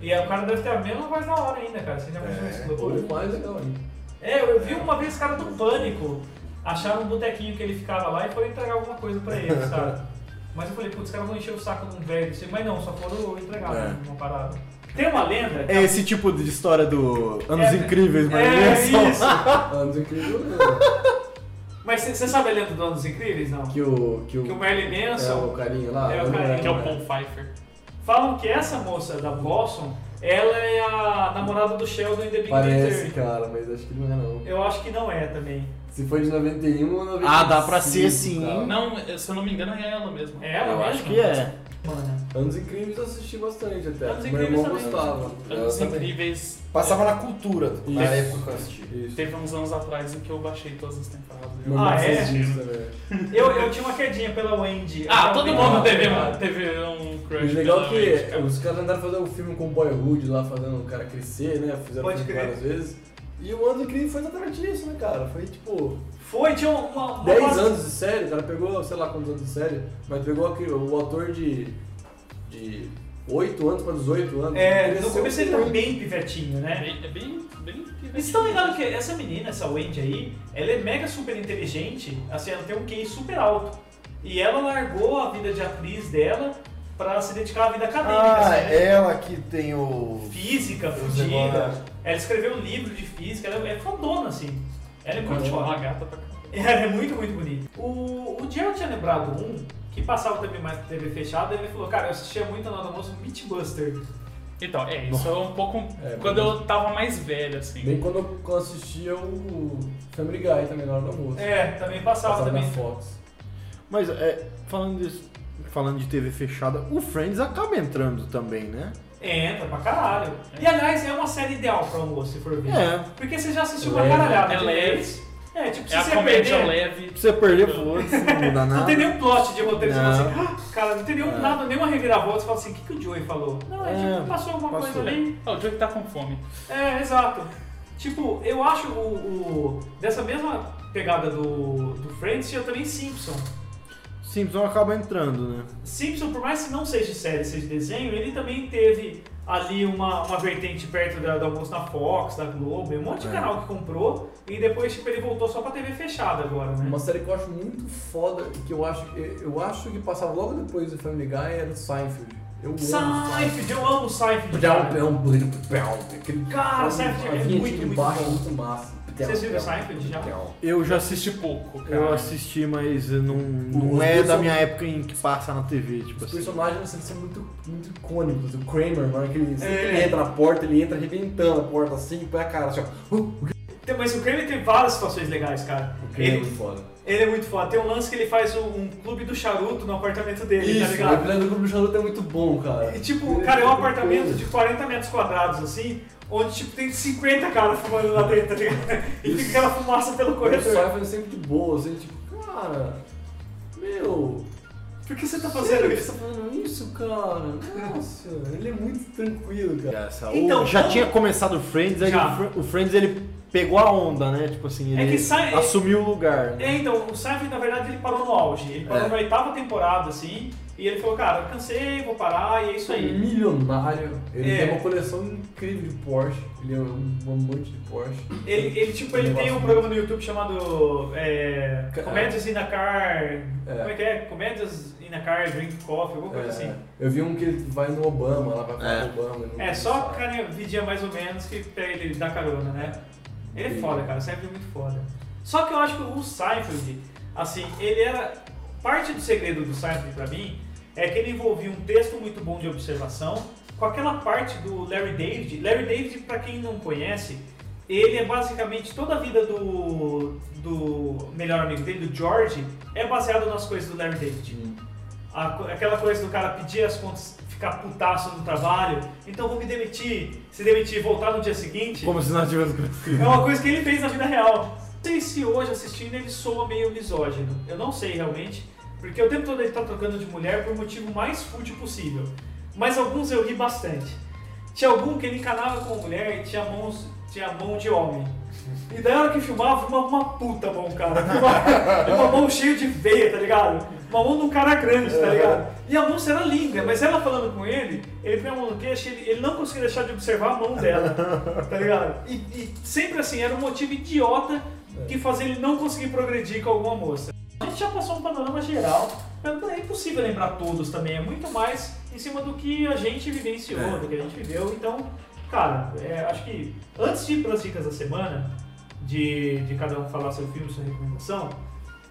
B: E aí o cara deve ter a mesma voz da hora ainda, cara. Você já
D: É,
E: mais legal ainda.
B: É, eu vi uma vez cara do Pânico. Acharam um botequinho que ele ficava lá e foram entregar alguma coisa pra eles, cara. Mas eu falei, putz, os caras vão encher o saco de um velho. Mas não, só foram entregar
D: É.
B: uma parada. Tem uma lenda.
D: É esse tipo de história do Anos
B: É,
D: Incríveis, mas
B: É,
D: é
B: isso.
E: Anos incríveis?
B: Mas você sabe a lenda do Anos Incríveis, não?
E: Que o. Que o,
B: Que o Merlin
E: é
B: Manson...
E: o carinha lá.
B: É o
E: lembro,
C: Que é o? Paul Pfeiffer.
B: Falam que essa moça da Blossom, ela é a namorada do Sheldon em The Big
E: Parece,
B: Theory.
E: cara, mas acho que não é não.
B: Eu acho que não é também.
E: Se foi de 91 ou 95.
D: Ah, dá pra ser sim.
C: Não, se eu não me engano, é ela mesmo.
B: É ela
D: Eu
B: mesmo?
D: acho que é.
B: Mano.
E: Anos Incríveis eu assisti bastante até.
B: Anos
E: Meu irmão
B: Incríveis também.
E: gostava.
C: Anos
E: Eu também.
C: Incríveis.
F: Passava na cultura, na
E: Isso.
F: época que eu assisti.
E: Isso.
C: Teve uns anos atrás em que eu baixei todas as temporadas.
B: Ah, é?
E: também.
B: Eu, eu tinha uma quedinha pela Wendy.
C: Ah, todo mundo teve, um, teve um crush.
E: O legal
C: pela
E: que
C: Wendy, cara.
E: os caras andaram fazendo um filme com Boyhood lá, fazendo o cara crescer, né? Fizeram
B: Pode crer.
E: várias vezes. E o Anos Incríveis foi exatamente isso, né, cara? Foi tipo
B: Foi, tinha uma. uma
E: 10
B: fase-
E: anos de série, cara pegou, sei lá quantos anos de série, mas pegou aquele, o ator de, de 8 anos pra 18 anos.
B: É, no começo ele tá bem pivetinho,
C: É
B: né?
C: bem. É bem, bem
B: E vocês estão ligados que essa menina, essa Wendy aí, ela é mega super inteligente, assim, ela tem um QI super alto. E ela largou a vida de atriz dela pra se dedicar à vida acadêmica,
F: Ah,
B: assim, né?
F: ela que tem o.
B: Física,
F: Os
B: fudida. Ela escreveu um livro de física, ela é fodona, assim. Ela é muito foda.
C: uma gata pra.
B: Ela é muito, muito bonita. O, o Gerald tinha lembrado um que passava também mais na TV fechada, e ele falou, cara, eu assistia muito na hora do almoço Meatbuster.
C: Então, é, isso é um pouco.
E: É,
C: quando eu tava mais velho, assim.
E: Bem quando eu, quando eu assistia o Family Guy também na hora do almoço.
B: É, também passava,
E: Passava
B: também.
E: na Fox.
D: Mas é, falando disso, falando de TV fechada, o Friends acaba entrando também, né?
B: Entra pra caralho. E aliás, é uma série ideal pra almoço, se for ver.
D: É.
B: Porque você já assistiu uma
E: Leve.
B: caralhada
C: É
B: de
C: leve.
B: vez. É, tipo, se
C: É
B: você
C: comédia
B: perder,
C: leve.
D: Pra você perder, foda-se, não muda
B: Não
D: nada.
B: tem nenhum plot de roteiro, você
D: Não.
B: fala assim, ah, cara, não tem nenhum,
D: É.
B: nada, nenhuma reviravolta, você fala assim, o que, que o Joey falou? Não, é,
D: É,
B: tipo, passou alguma
D: passou.
B: coisa ali.
C: Ah, o Joey tá com fome.
B: É, exato. Tipo, eu acho o, o- dessa mesma pegada do, do Friends, tinha também Simpson.
D: Simpson acaba entrando, né?
B: Simpson, por mais que não seja série, seja desenho, ele também teve ali uma, uma vertente perto da, do almoço na Fox, da Globo, um monte de
D: É.
B: canal que comprou e depois tipo, ele voltou só pra TV fechada agora, né?
E: Uma série que eu acho muito foda e que eu acho, eu acho que passava logo depois do Family Guy era o Seinfeld. Eu amo
B: Seinfeld, eu amo Seinfeld. Cara. Cara, Seinfeld é muito, muito
E: muito massa.
B: Vocês viram Seinfeld já?
D: Eu já assisti
C: pouco, cara.
D: Eu assisti, mas não, não é da minha época em que passa na TV, tipo
E: Os
D: assim.
E: personagens assim, são muito, muito icônicos. O Kramer, na hora que ele,
B: É.
E: ele entra na porta, ele entra arrebentando a porta assim, põe a cara assim, ó. Uh,
B: Mas o Kramer tem várias situações legais, cara.
E: o Kramer é
B: Ele,
E: muito foda.
B: ele é muito foda. Tem um lance que ele faz um, um clube do charuto no apartamento dele, tá
E: Isso, o
B: ligado?
E: do Grupo do Charuto é muito bom, cara.
B: E tipo, cara, é um apartamento de 40 metros quadrados, assim, onde tipo tem 50 caras fumando lá dentro, tá ligado? E fica aquela fumaça pelo
E: O
B: corredor.
E: Cypher é sempre de boa, assim, tipo, cara, meu,
B: Por que você tá
E: sério
B: fazendo
E: que
B: isso?
E: você tá fazendo isso, cara? Nossa, ele é muito tranquilo, cara.
D: Essa-
B: Então,
D: o- já
B: como-
D: tinha começado o Friends, aí
B: Já.
D: o o Friends ele pegou a onda, né? Tipo assim,
B: É
D: ele
B: que sai-
D: assumiu o lugar. né?
B: É, então, o Seinfeld, na verdade, ele parou no auge. Ele parou
D: É.
B: na oitava temporada, assim, e ele falou, cara, cansei, vou parar, e é isso
E: Ele é
B: aí.
E: milionário, ele
B: É.
E: tem uma coleção incrível de Porsche, ele é um amante de Porsche.
B: Ele, ele, tipo, ele tem um programa no YouTube chamado é, Comédias in a Car... Como é que é? Comédias in a Car, Drink Coffee, alguma coisa assim.
E: É, eu vi um que ele vai no Obama, lá vai falar
D: É.
E: do Obama.
B: É, só cara, vidinha mais ou menos que pega ele dá carona, né? Ele é foda, cara, Seinfeld é muito foda. Só que eu acho que o Seinfeld, assim, ele era... Parte do segredo do Seinfeld pra mim é que ele envolvia um texto muito bom de observação com aquela parte do Larry David. Larry David, pra quem não conhece, ele é basicamente toda a vida do, do melhor amigo dele, do George, é baseado nas coisas do Larry David.
E: Hum.
B: A aquela coisa do cara pedir as contas, ficar putaço no trabalho, então vou me demitir, se demitir e voltar no dia seguinte.
D: Como se nós tivéssemos
B: É uma coisa que ele fez na vida real. Não sei se hoje assistindo ele soa meio misógino. Eu não sei realmente, porque o tempo todo ele tá trocando de mulher por motivo mais fútil possível. Mas alguns eu ri bastante. Tinha algum que ele encanava com a mulher e tinha, mãos, tinha mão de homem. E daí na hora que filmava, uma, uma puta mão, cara. Uma, uma mão cheia de veia, tá ligado? Uma mão de um cara grande, tá ligado? E a moça era linda, mas ela falando com ele, ele põe a mão no queixo ele, ele não conseguia deixar de observar a mão dela, tá ligado? E, e sempre assim, era um motivo idiota que fazia ele não conseguir progredir com alguma moça. A gente já passou um panorama geral, mas é impossível lembrar todos também, é muito mais em cima do que a gente vivenciou,
D: É.
B: do que a gente viveu, então, cara, é, acho que antes de ir para as dicas da semana, de, de cada um falar seu filme, sua recomendação,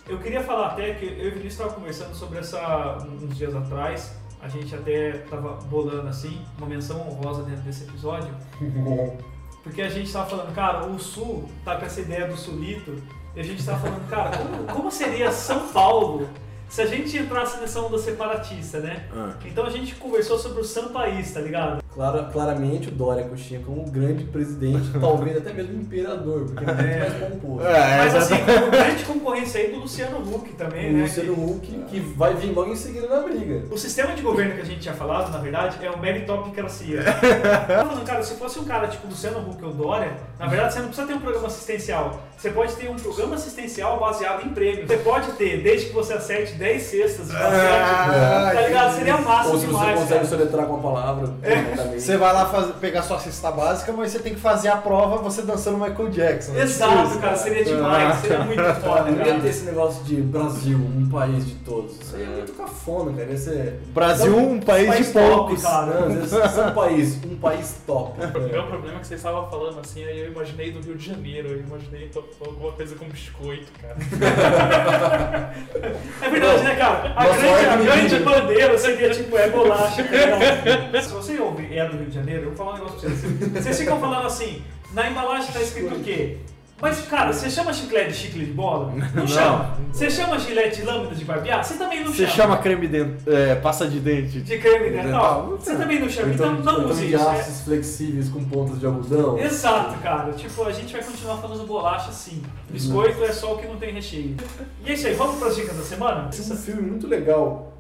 B: eu queria falar até que eu e o Vinícius estavam conversando sobre essa uns dias atrás, a gente até estava bolando assim, uma menção honrosa dentro desse episódio, porque a gente tava falando, cara, o Sul tá com essa ideia do sulito, e a gente tava falando, cara, como, como seria São Paulo se a gente entrasse nessa onda separatista, né?
D: Ah.
B: Então a gente conversou sobre o São País, tá ligado?
E: Clara, claramente o Dória Coxinha como um grande presidente, talvez até mesmo imperador, porque ele é muito mais pomposo.
D: É,
B: Mas
D: exato.
B: assim, como grande concorrência aí do Luciano Huck também,
E: o
B: né?
E: Luciano Huck, que vai vir logo em seguida na briga.
B: O sistema de governo que a gente tinha falado, na verdade, é o meritocracia. Tô falando, cara, se fosse um cara tipo Luciano Huck ou Dória, na verdade você não precisa ter um programa assistencial. Você pode ter um programa assistencial baseado em prêmios. Você pode ter, desde que você acerte 10 cestas de basquete,
D: Ah,
B: tá ligado? Seria massa
E: Ou se você
B: demais,
E: consegue soletrar com a palavra.
F: Você vai lá fazer- pegar sua cesta básica, mas você tem que fazer a prova você dançando Michael Jackson. né?
B: Exato,
F: Isso,
B: cara, seria demais, seria muito foda,
E: Não ia ter esse negócio de Brasil, um país de todos. Isso aí é muito cafona, cara. Ia ser.
D: Brasil, um país de
B: País top,
D: poucos.
B: cara.
E: Ia ser um país, um país top.
C: O meu problema é que vocês estavam falando assim, aí eu imaginei do Rio de Janeiro, eu imaginei to- alguma coisa com biscoito, cara.
B: É verdade, né, cara? A
E: Nossa,
B: grande, a grande bandeira seria tipo, é bolacha. Se você ouve é do Rio de Janeiro, eu vou falar um negócio pra vocês. Vocês ficam falando assim, na embalagem tá escrito o quê? Mas, cara, você chama chiclete de chicle de bola? Não,
D: Não.
B: chama. Você chama gilete de lâmina de barbear? Você também não
D: Você
B: chama.
D: chama creme dente, é, pasta de dente.
B: De creme dental?
D: Dental.
B: Você também não chama.
E: Então,
B: Então não
E: então
B: use
E: de
B: isso. é-
E: aços flexíveis com pontas de algodão.
B: Exato, cara. Tipo, a gente vai continuar falando bolacha sim. Biscoito é só o que não tem recheio. E é isso aí, vamos pras dicas da semana?
E: Esse é um filme muito legal.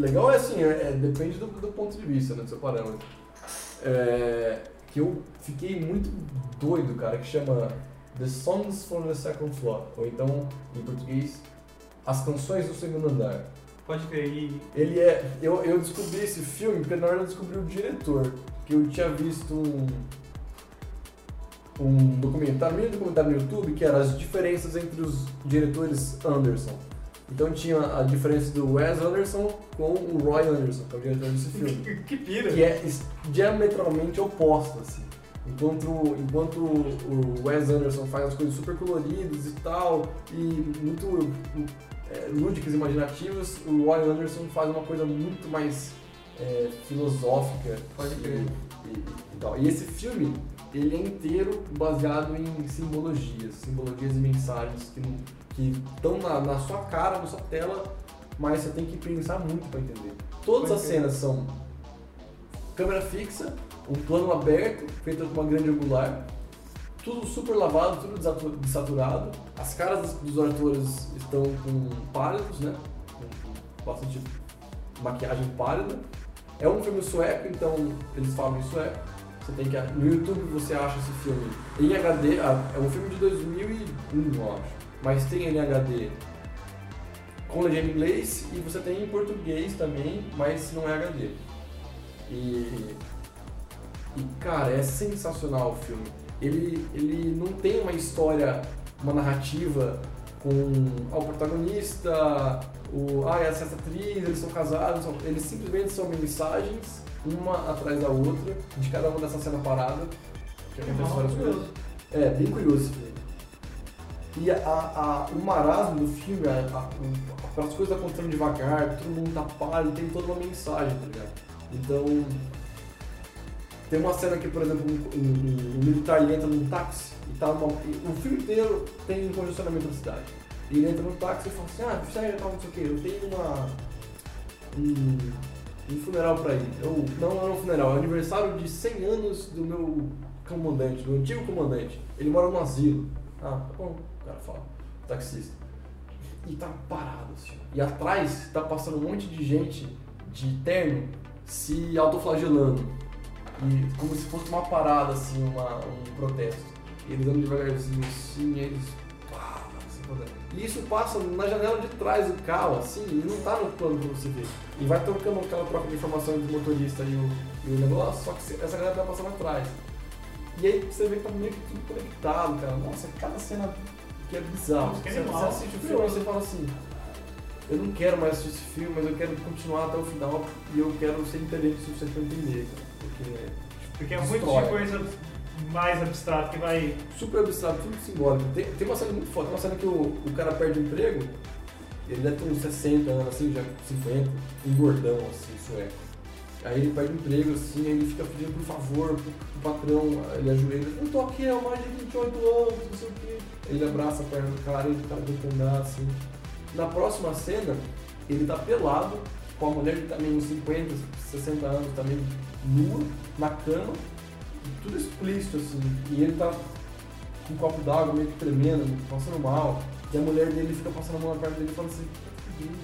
E: Legal é assim, é, é- depende do, do ponto de vista, né, do seu parâmetro. É, que eu fiquei muito doido, cara, que chama The Songs from the Second Floor, ou então, em português, As Canções do Segundo Andar.
B: Pode crer. E
E: Ele é. Eu, eu descobri esse filme porque na verdade eu descobri o diretor. Que eu tinha visto um. Um documentário, meio documentário no YouTube, que era as diferenças entre os diretores Anderson. Então tinha a diferença do Wes Anderson com o Roy Anderson, que é o diretor desse filme.
B: Que pira.
E: que é diametralmente oposto, assim. Enquanto, enquanto o Wes Anderson faz as coisas super coloridas e tal, e muito é, lúdicas e imaginativas, o Roy Anderson faz uma coisa muito mais é, filosófica.
F: Pode crer.
E: E, e, e tal. E esse filme, ele é inteiro baseado em simbologias, simbologias e mensagens que não- que estão na, na sua cara, na sua tela, mas você tem que pensar muito para entender. Todas as cenas são câmera fixa, um plano aberto, feito com uma grande angular, tudo super lavado, tudo desatu- desaturado. As caras dos- atores estão com pálidos, né? Com com bastante maquiagem pálida. É um filme sueco, então eles falam em sueco. Você tem que no YouTube você acha esse filme em HD. ah, É um filme de 2001, eu acho. Mas tem em HD com legenda em inglês e você tem em português também, mas não é HD. E, e cara, é sensacional o filme. Ele, ele não tem uma história, uma narrativa com ah, o protagonista, o, ah, essa, essa atriz, eles são casados, são- eles simplesmente são mensagens, uma atrás da outra, de cada uma dessa cena parada, que acontece várias coisas. É, bem curioso. E a, a- o marasmo do filme, a, a, aquelas coisas acontecendo devagar, todo mundo tá pálido, tem toda uma mensagem, tá ligado? Então, tem uma cena que, por exemplo, um, um- um- militar ele entra num táxi e tá numa, o filme inteiro tem um congestionamento da cidade. E ele entra no táxi e fala assim, ah, sério, tal, não sei o quê, eu tenho uma... Um, um funeral pra ir. Eu, não, não é um funeral, é aniversário de 100 anos do meu comandante, do antigo comandante. Ele mora no asilo. Ah, tá bom, cara fala, taxista. E tá parado assim. E atrás tá passando um monte de gente de terno se autoflagelando. E como se fosse uma parada, assim, uma, um protesto. E eles andam devagarzinho assim, e eles. E isso passa na janela de trás do carro, assim, e não tá no plano pra você ver. E vai trocando aquela troca de informação entre o motorista e o, e o negócio, só que essa galera tá passando atrás. E aí você vê que tá meio que tudo conectado, cara. Nossa, cada cena que é bizarro. Você, você assiste o filme e você fala assim, eu não quero mais assistir esse filme, mas eu quero continuar até o final e eu quero ser inteligente o suficiente pra entender, cara. Porque
B: Porque é muito
E: Destrói.
B: de coisa mais abstrata que vai.
E: super abstrato, tudo simbólico. Tem, tem uma cena muito foda, tem uma cena que o, o cara perde o emprego, ele deve ter uns 60 anos, assim, já 50, um gordão, assim, sueco. Aí ele perde o emprego, assim, aí ele fica pedindo por favor pro, pro patrão, ele ajoelha, eu tô aqui há mais de 28 anos, não sei o quê. Ele abraça a perna do cara e o cara tenta andar, assim. Na próxima cena, ele tá pelado, com a mulher de também uns 50, 60 anos, também nua, na cama, tudo explícito, assim. E ele tá com um copo d'água meio que tremendo, passando mal. E a mulher dele fica passando a mão na perna dele e fala assim, tá tudo bem.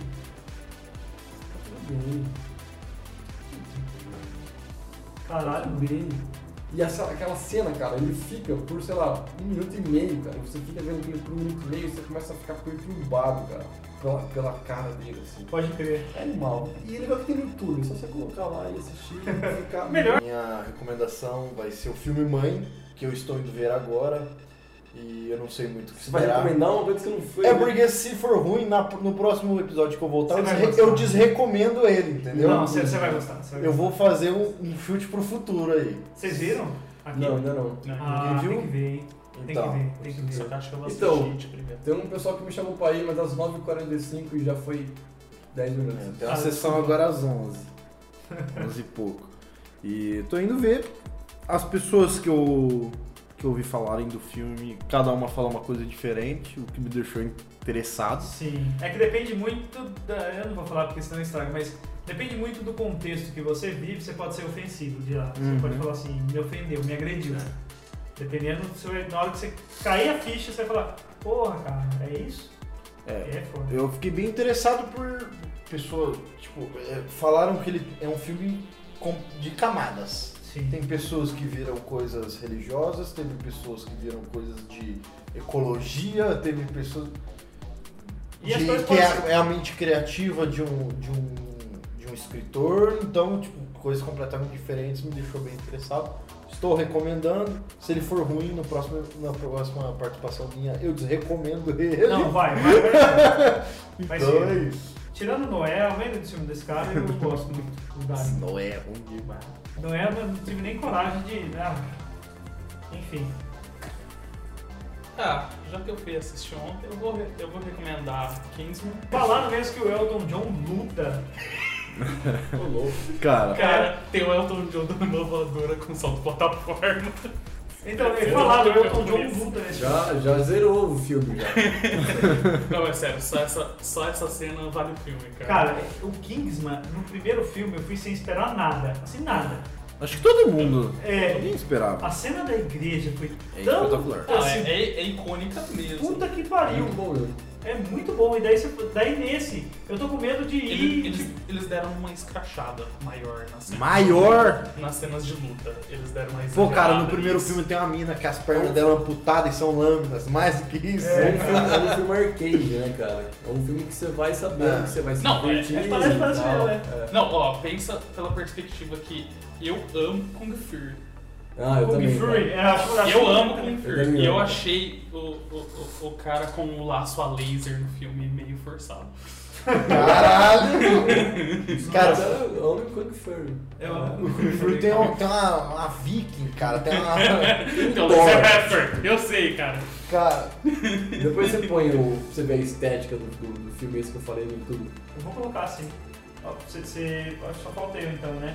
E: Tá tudo bem.
B: Caralho.
E: Bem. E essa, aquela cena, cara, ele fica por, sei lá, um minuto e meio, cara. Você fica vendo aquilo por um minuto e meio, você começa a ficar perturbado, cara, pela, pela cara dele, assim.
B: Pode crer.
E: É animal. E ele vai ter no YouTube, é só você colocar lá e assistir e ficar.
B: Melhor.
D: Minha recomendação vai ser o filme Mãe, que eu estou indo ver agora. E eu não sei muito o que
E: Você vai
D: esperar.
E: recomendar uma coisa que não foi.
D: É
E: né?
D: porque se for ruim, na- no próximo episódio que eu voltar, eu,
B: vai
D: desrecomendo ele, entendeu?
B: Não, você, você vai gostar. você vai
D: Eu
B: gostar.
D: vou fazer um, um chute pro futuro aí.
B: Vocês viram? Aqui?
E: Não, ainda não.
B: Ah,
D: Ninguém viu?
B: tem que ver, hein? Tem
D: Então,
B: que ver, tem que ver.
C: que acho que eu vou
E: Então. Tem um pessoal que me chamou pra ir, mas às 9h45 e já foi 10 minutos.
D: É, tem uma
B: Ah,
D: sessão
B: desculpa.
D: agora às 11. 11 e pouco. E tô indo ver as pessoas que eu, que eu ouvi falarem do filme, cada uma fala uma coisa diferente, o que me deixou interessado.
B: Sim. É que depende muito da. Eu não vou falar porque senão estraga, mas depende muito do contexto que você vive, você pode ser ofensivo de lá. Você
D: Uhum.
B: pode falar assim, me ofendeu, me agrediu. Dependendo, do seu- na hora que você cair a ficha, você vai falar, porra, cara, é isso?
D: É,
B: É foda.
D: eu fiquei bem interessado por pessoas, tipo, é, falaram que ele é um filme de camadas.
B: Sim.
D: Tem pessoas que viram coisas religiosas, teve pessoas que viram coisas de ecologia, teve pessoas
B: E as
D: de- que é,
B: podem
D: é a mente criativa de um, de um, de um escritor, então, tipo, coisas completamente diferentes me deixou bem interessado. Estou recomendando. Se ele for ruim no próximo, na próxima participação minha, eu desrecomendo ele.
B: Não, vai, vai, vai.
D: Então é isso.
B: Tirando Noé, a maioria do filme desse cara, eu não gosto muito.
D: Não é ruim demais.
B: Noé, eu não tive nem coragem de. Ah, enfim.
C: Ah, já que eu fui assistir ontem, eu vou, eu vou recomendar Kingsman.
B: Falaram mesmo que o Elton John luta.
E: Tô louco.
D: Cara,
C: Cara, tem o Elton John dando uma voadora com salto plataforma.
B: Então,
C: Eu
B: falaram, o
C: não
B: Elton John luta nesse filme.
E: Já, já zerou o filme já.
C: Não, é sério, só essa, só essa cena vale o filme, cara.
B: Cara, o Kingsman, no primeiro filme, eu fui sem esperar nada. Assim, nada.
D: acho que todo mundo.
B: É.
D: Ninguém esperava.
B: A cena da igreja foi
D: É
B: tão.
D: espetacular.
B: Assim,
C: é, é- é icônica mesmo.
B: Puta que pariu.
E: Muito bom mesmo.
B: É muito bom. E daí, você- daí nesse, eu tô com medo de ir.
C: Eles, eles, eles deram uma escrachada maior nas cenas.
D: Maior?
C: Nas cenas de luta. Eles deram uma
D: Pô, cara, no primeiro
C: nisso.
D: filme tem uma mina que as pernas dela amputadas e são lâminas. Mais do que isso.
E: É um, filme, é um filme arcade, né, cara? É um filme que você vai sabendo
D: É.
E: que você vai se
C: Não, é-
E: divertir.
B: é, parece- parece
E: tal.
B: mesmo, né?
E: É.
C: Não, ó, pensa pela perspectiva que eu amo Kung Fu.
E: Ah, eu
B: Kung
E: também.
B: Fury. É, acho, acho
C: Eu amo Kung
E: Eu
C: Fu.
E: também
C: E eu achei o, o, o, o cara com o laço a laser no filme meio forçado.
D: Caralho! Cara,
E: eu amo Kung Fury.
B: Eu amo.
D: o Fury tem, um- tem uma, uma viking, cara. Tem uma.
C: Então,
D: Dólar.
C: laser Pepper, eu sei, cara.
D: Cara,
E: Depois você põe o. Você vê a estética do, do, do filme esse que eu falei no YouTube.
B: Eu vou colocar assim. Ó, pra você, você, acho que só falta eu então, né?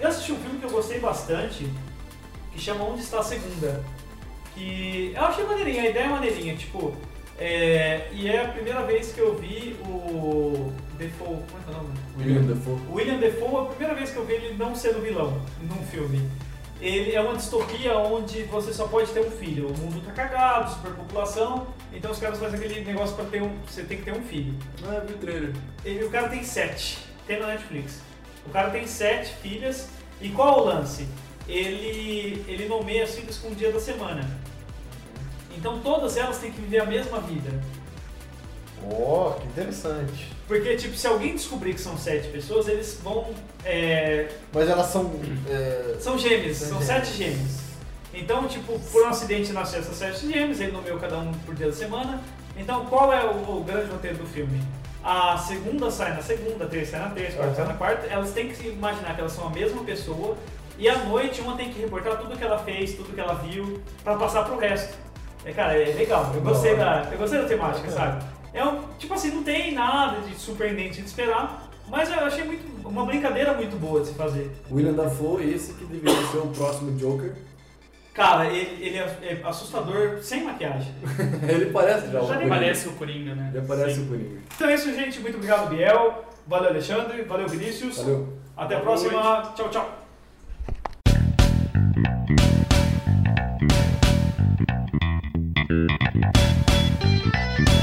B: Eu assisti um filme que eu gostei bastante, que chama Onde Está a Segunda. Que eu achei maneirinha, a ideia é maneirinha, tipo. É, e é a primeira vez que eu vi o Defoe, como é que é o nome?
E: William Dafoe.
B: O William Defoe é a primeira vez que eu vi ele não sendo vilão num filme. Ele é uma distopia onde você só pode ter um filho. O mundo tá cagado, superpopulação, então os caras fazem aquele negócio pra ter um. Você tem que ter um filho.
E: Ah, eu vi o trailer.
B: Ele, o cara tem sete. Tem na Netflix. O cara tem sete filhas. E qual é o lance? Ele, ele nomeia as filhas com o dia da semana. Então todas elas têm que viver a mesma vida.
D: ó, que interessante.
B: Porque, tipo, se alguém descobrir que são sete pessoas, eles vão. é,
D: Mas elas são. é,
B: são gêmeos,
D: São
B: são
D: gêmeos.
B: sete gêmeos. Então, tipo, por um acidente nasceu essas sete gêmeos, ele nomeou cada um por dia da semana. Então, qual é o, o grande roteiro do filme? A segunda sai na segunda, a terça sai na terça, a quarta sai na quarta. Elas têm que se imaginar que elas são a mesma pessoa. E à noite, uma tem que reportar tudo que ela fez, tudo que ela viu, pra passar pro resto. É, cara, é legal. Eu gostei da, eu gostei da temática, sabe? É um, tipo assim, não tem nada de surpreendente de esperar, mas eu achei muito, uma brincadeira muito boa de se fazer.
E: William Dafoe, esse que deveria ser o próximo Joker.
B: Cara, ele, ele é, é assustador sem maquiagem.
E: Ele parece já o
B: Já nem
E: Coringa.
C: Parece o Coringa, né?
E: Já parece
C: Sim.
E: o Coringa.
B: Então é isso, gente. Muito obrigado, Biel. Valeu, Alexandre. Valeu, Vinícius.
E: Valeu.
B: Até a próxima. Tchau, tchau. Thank you.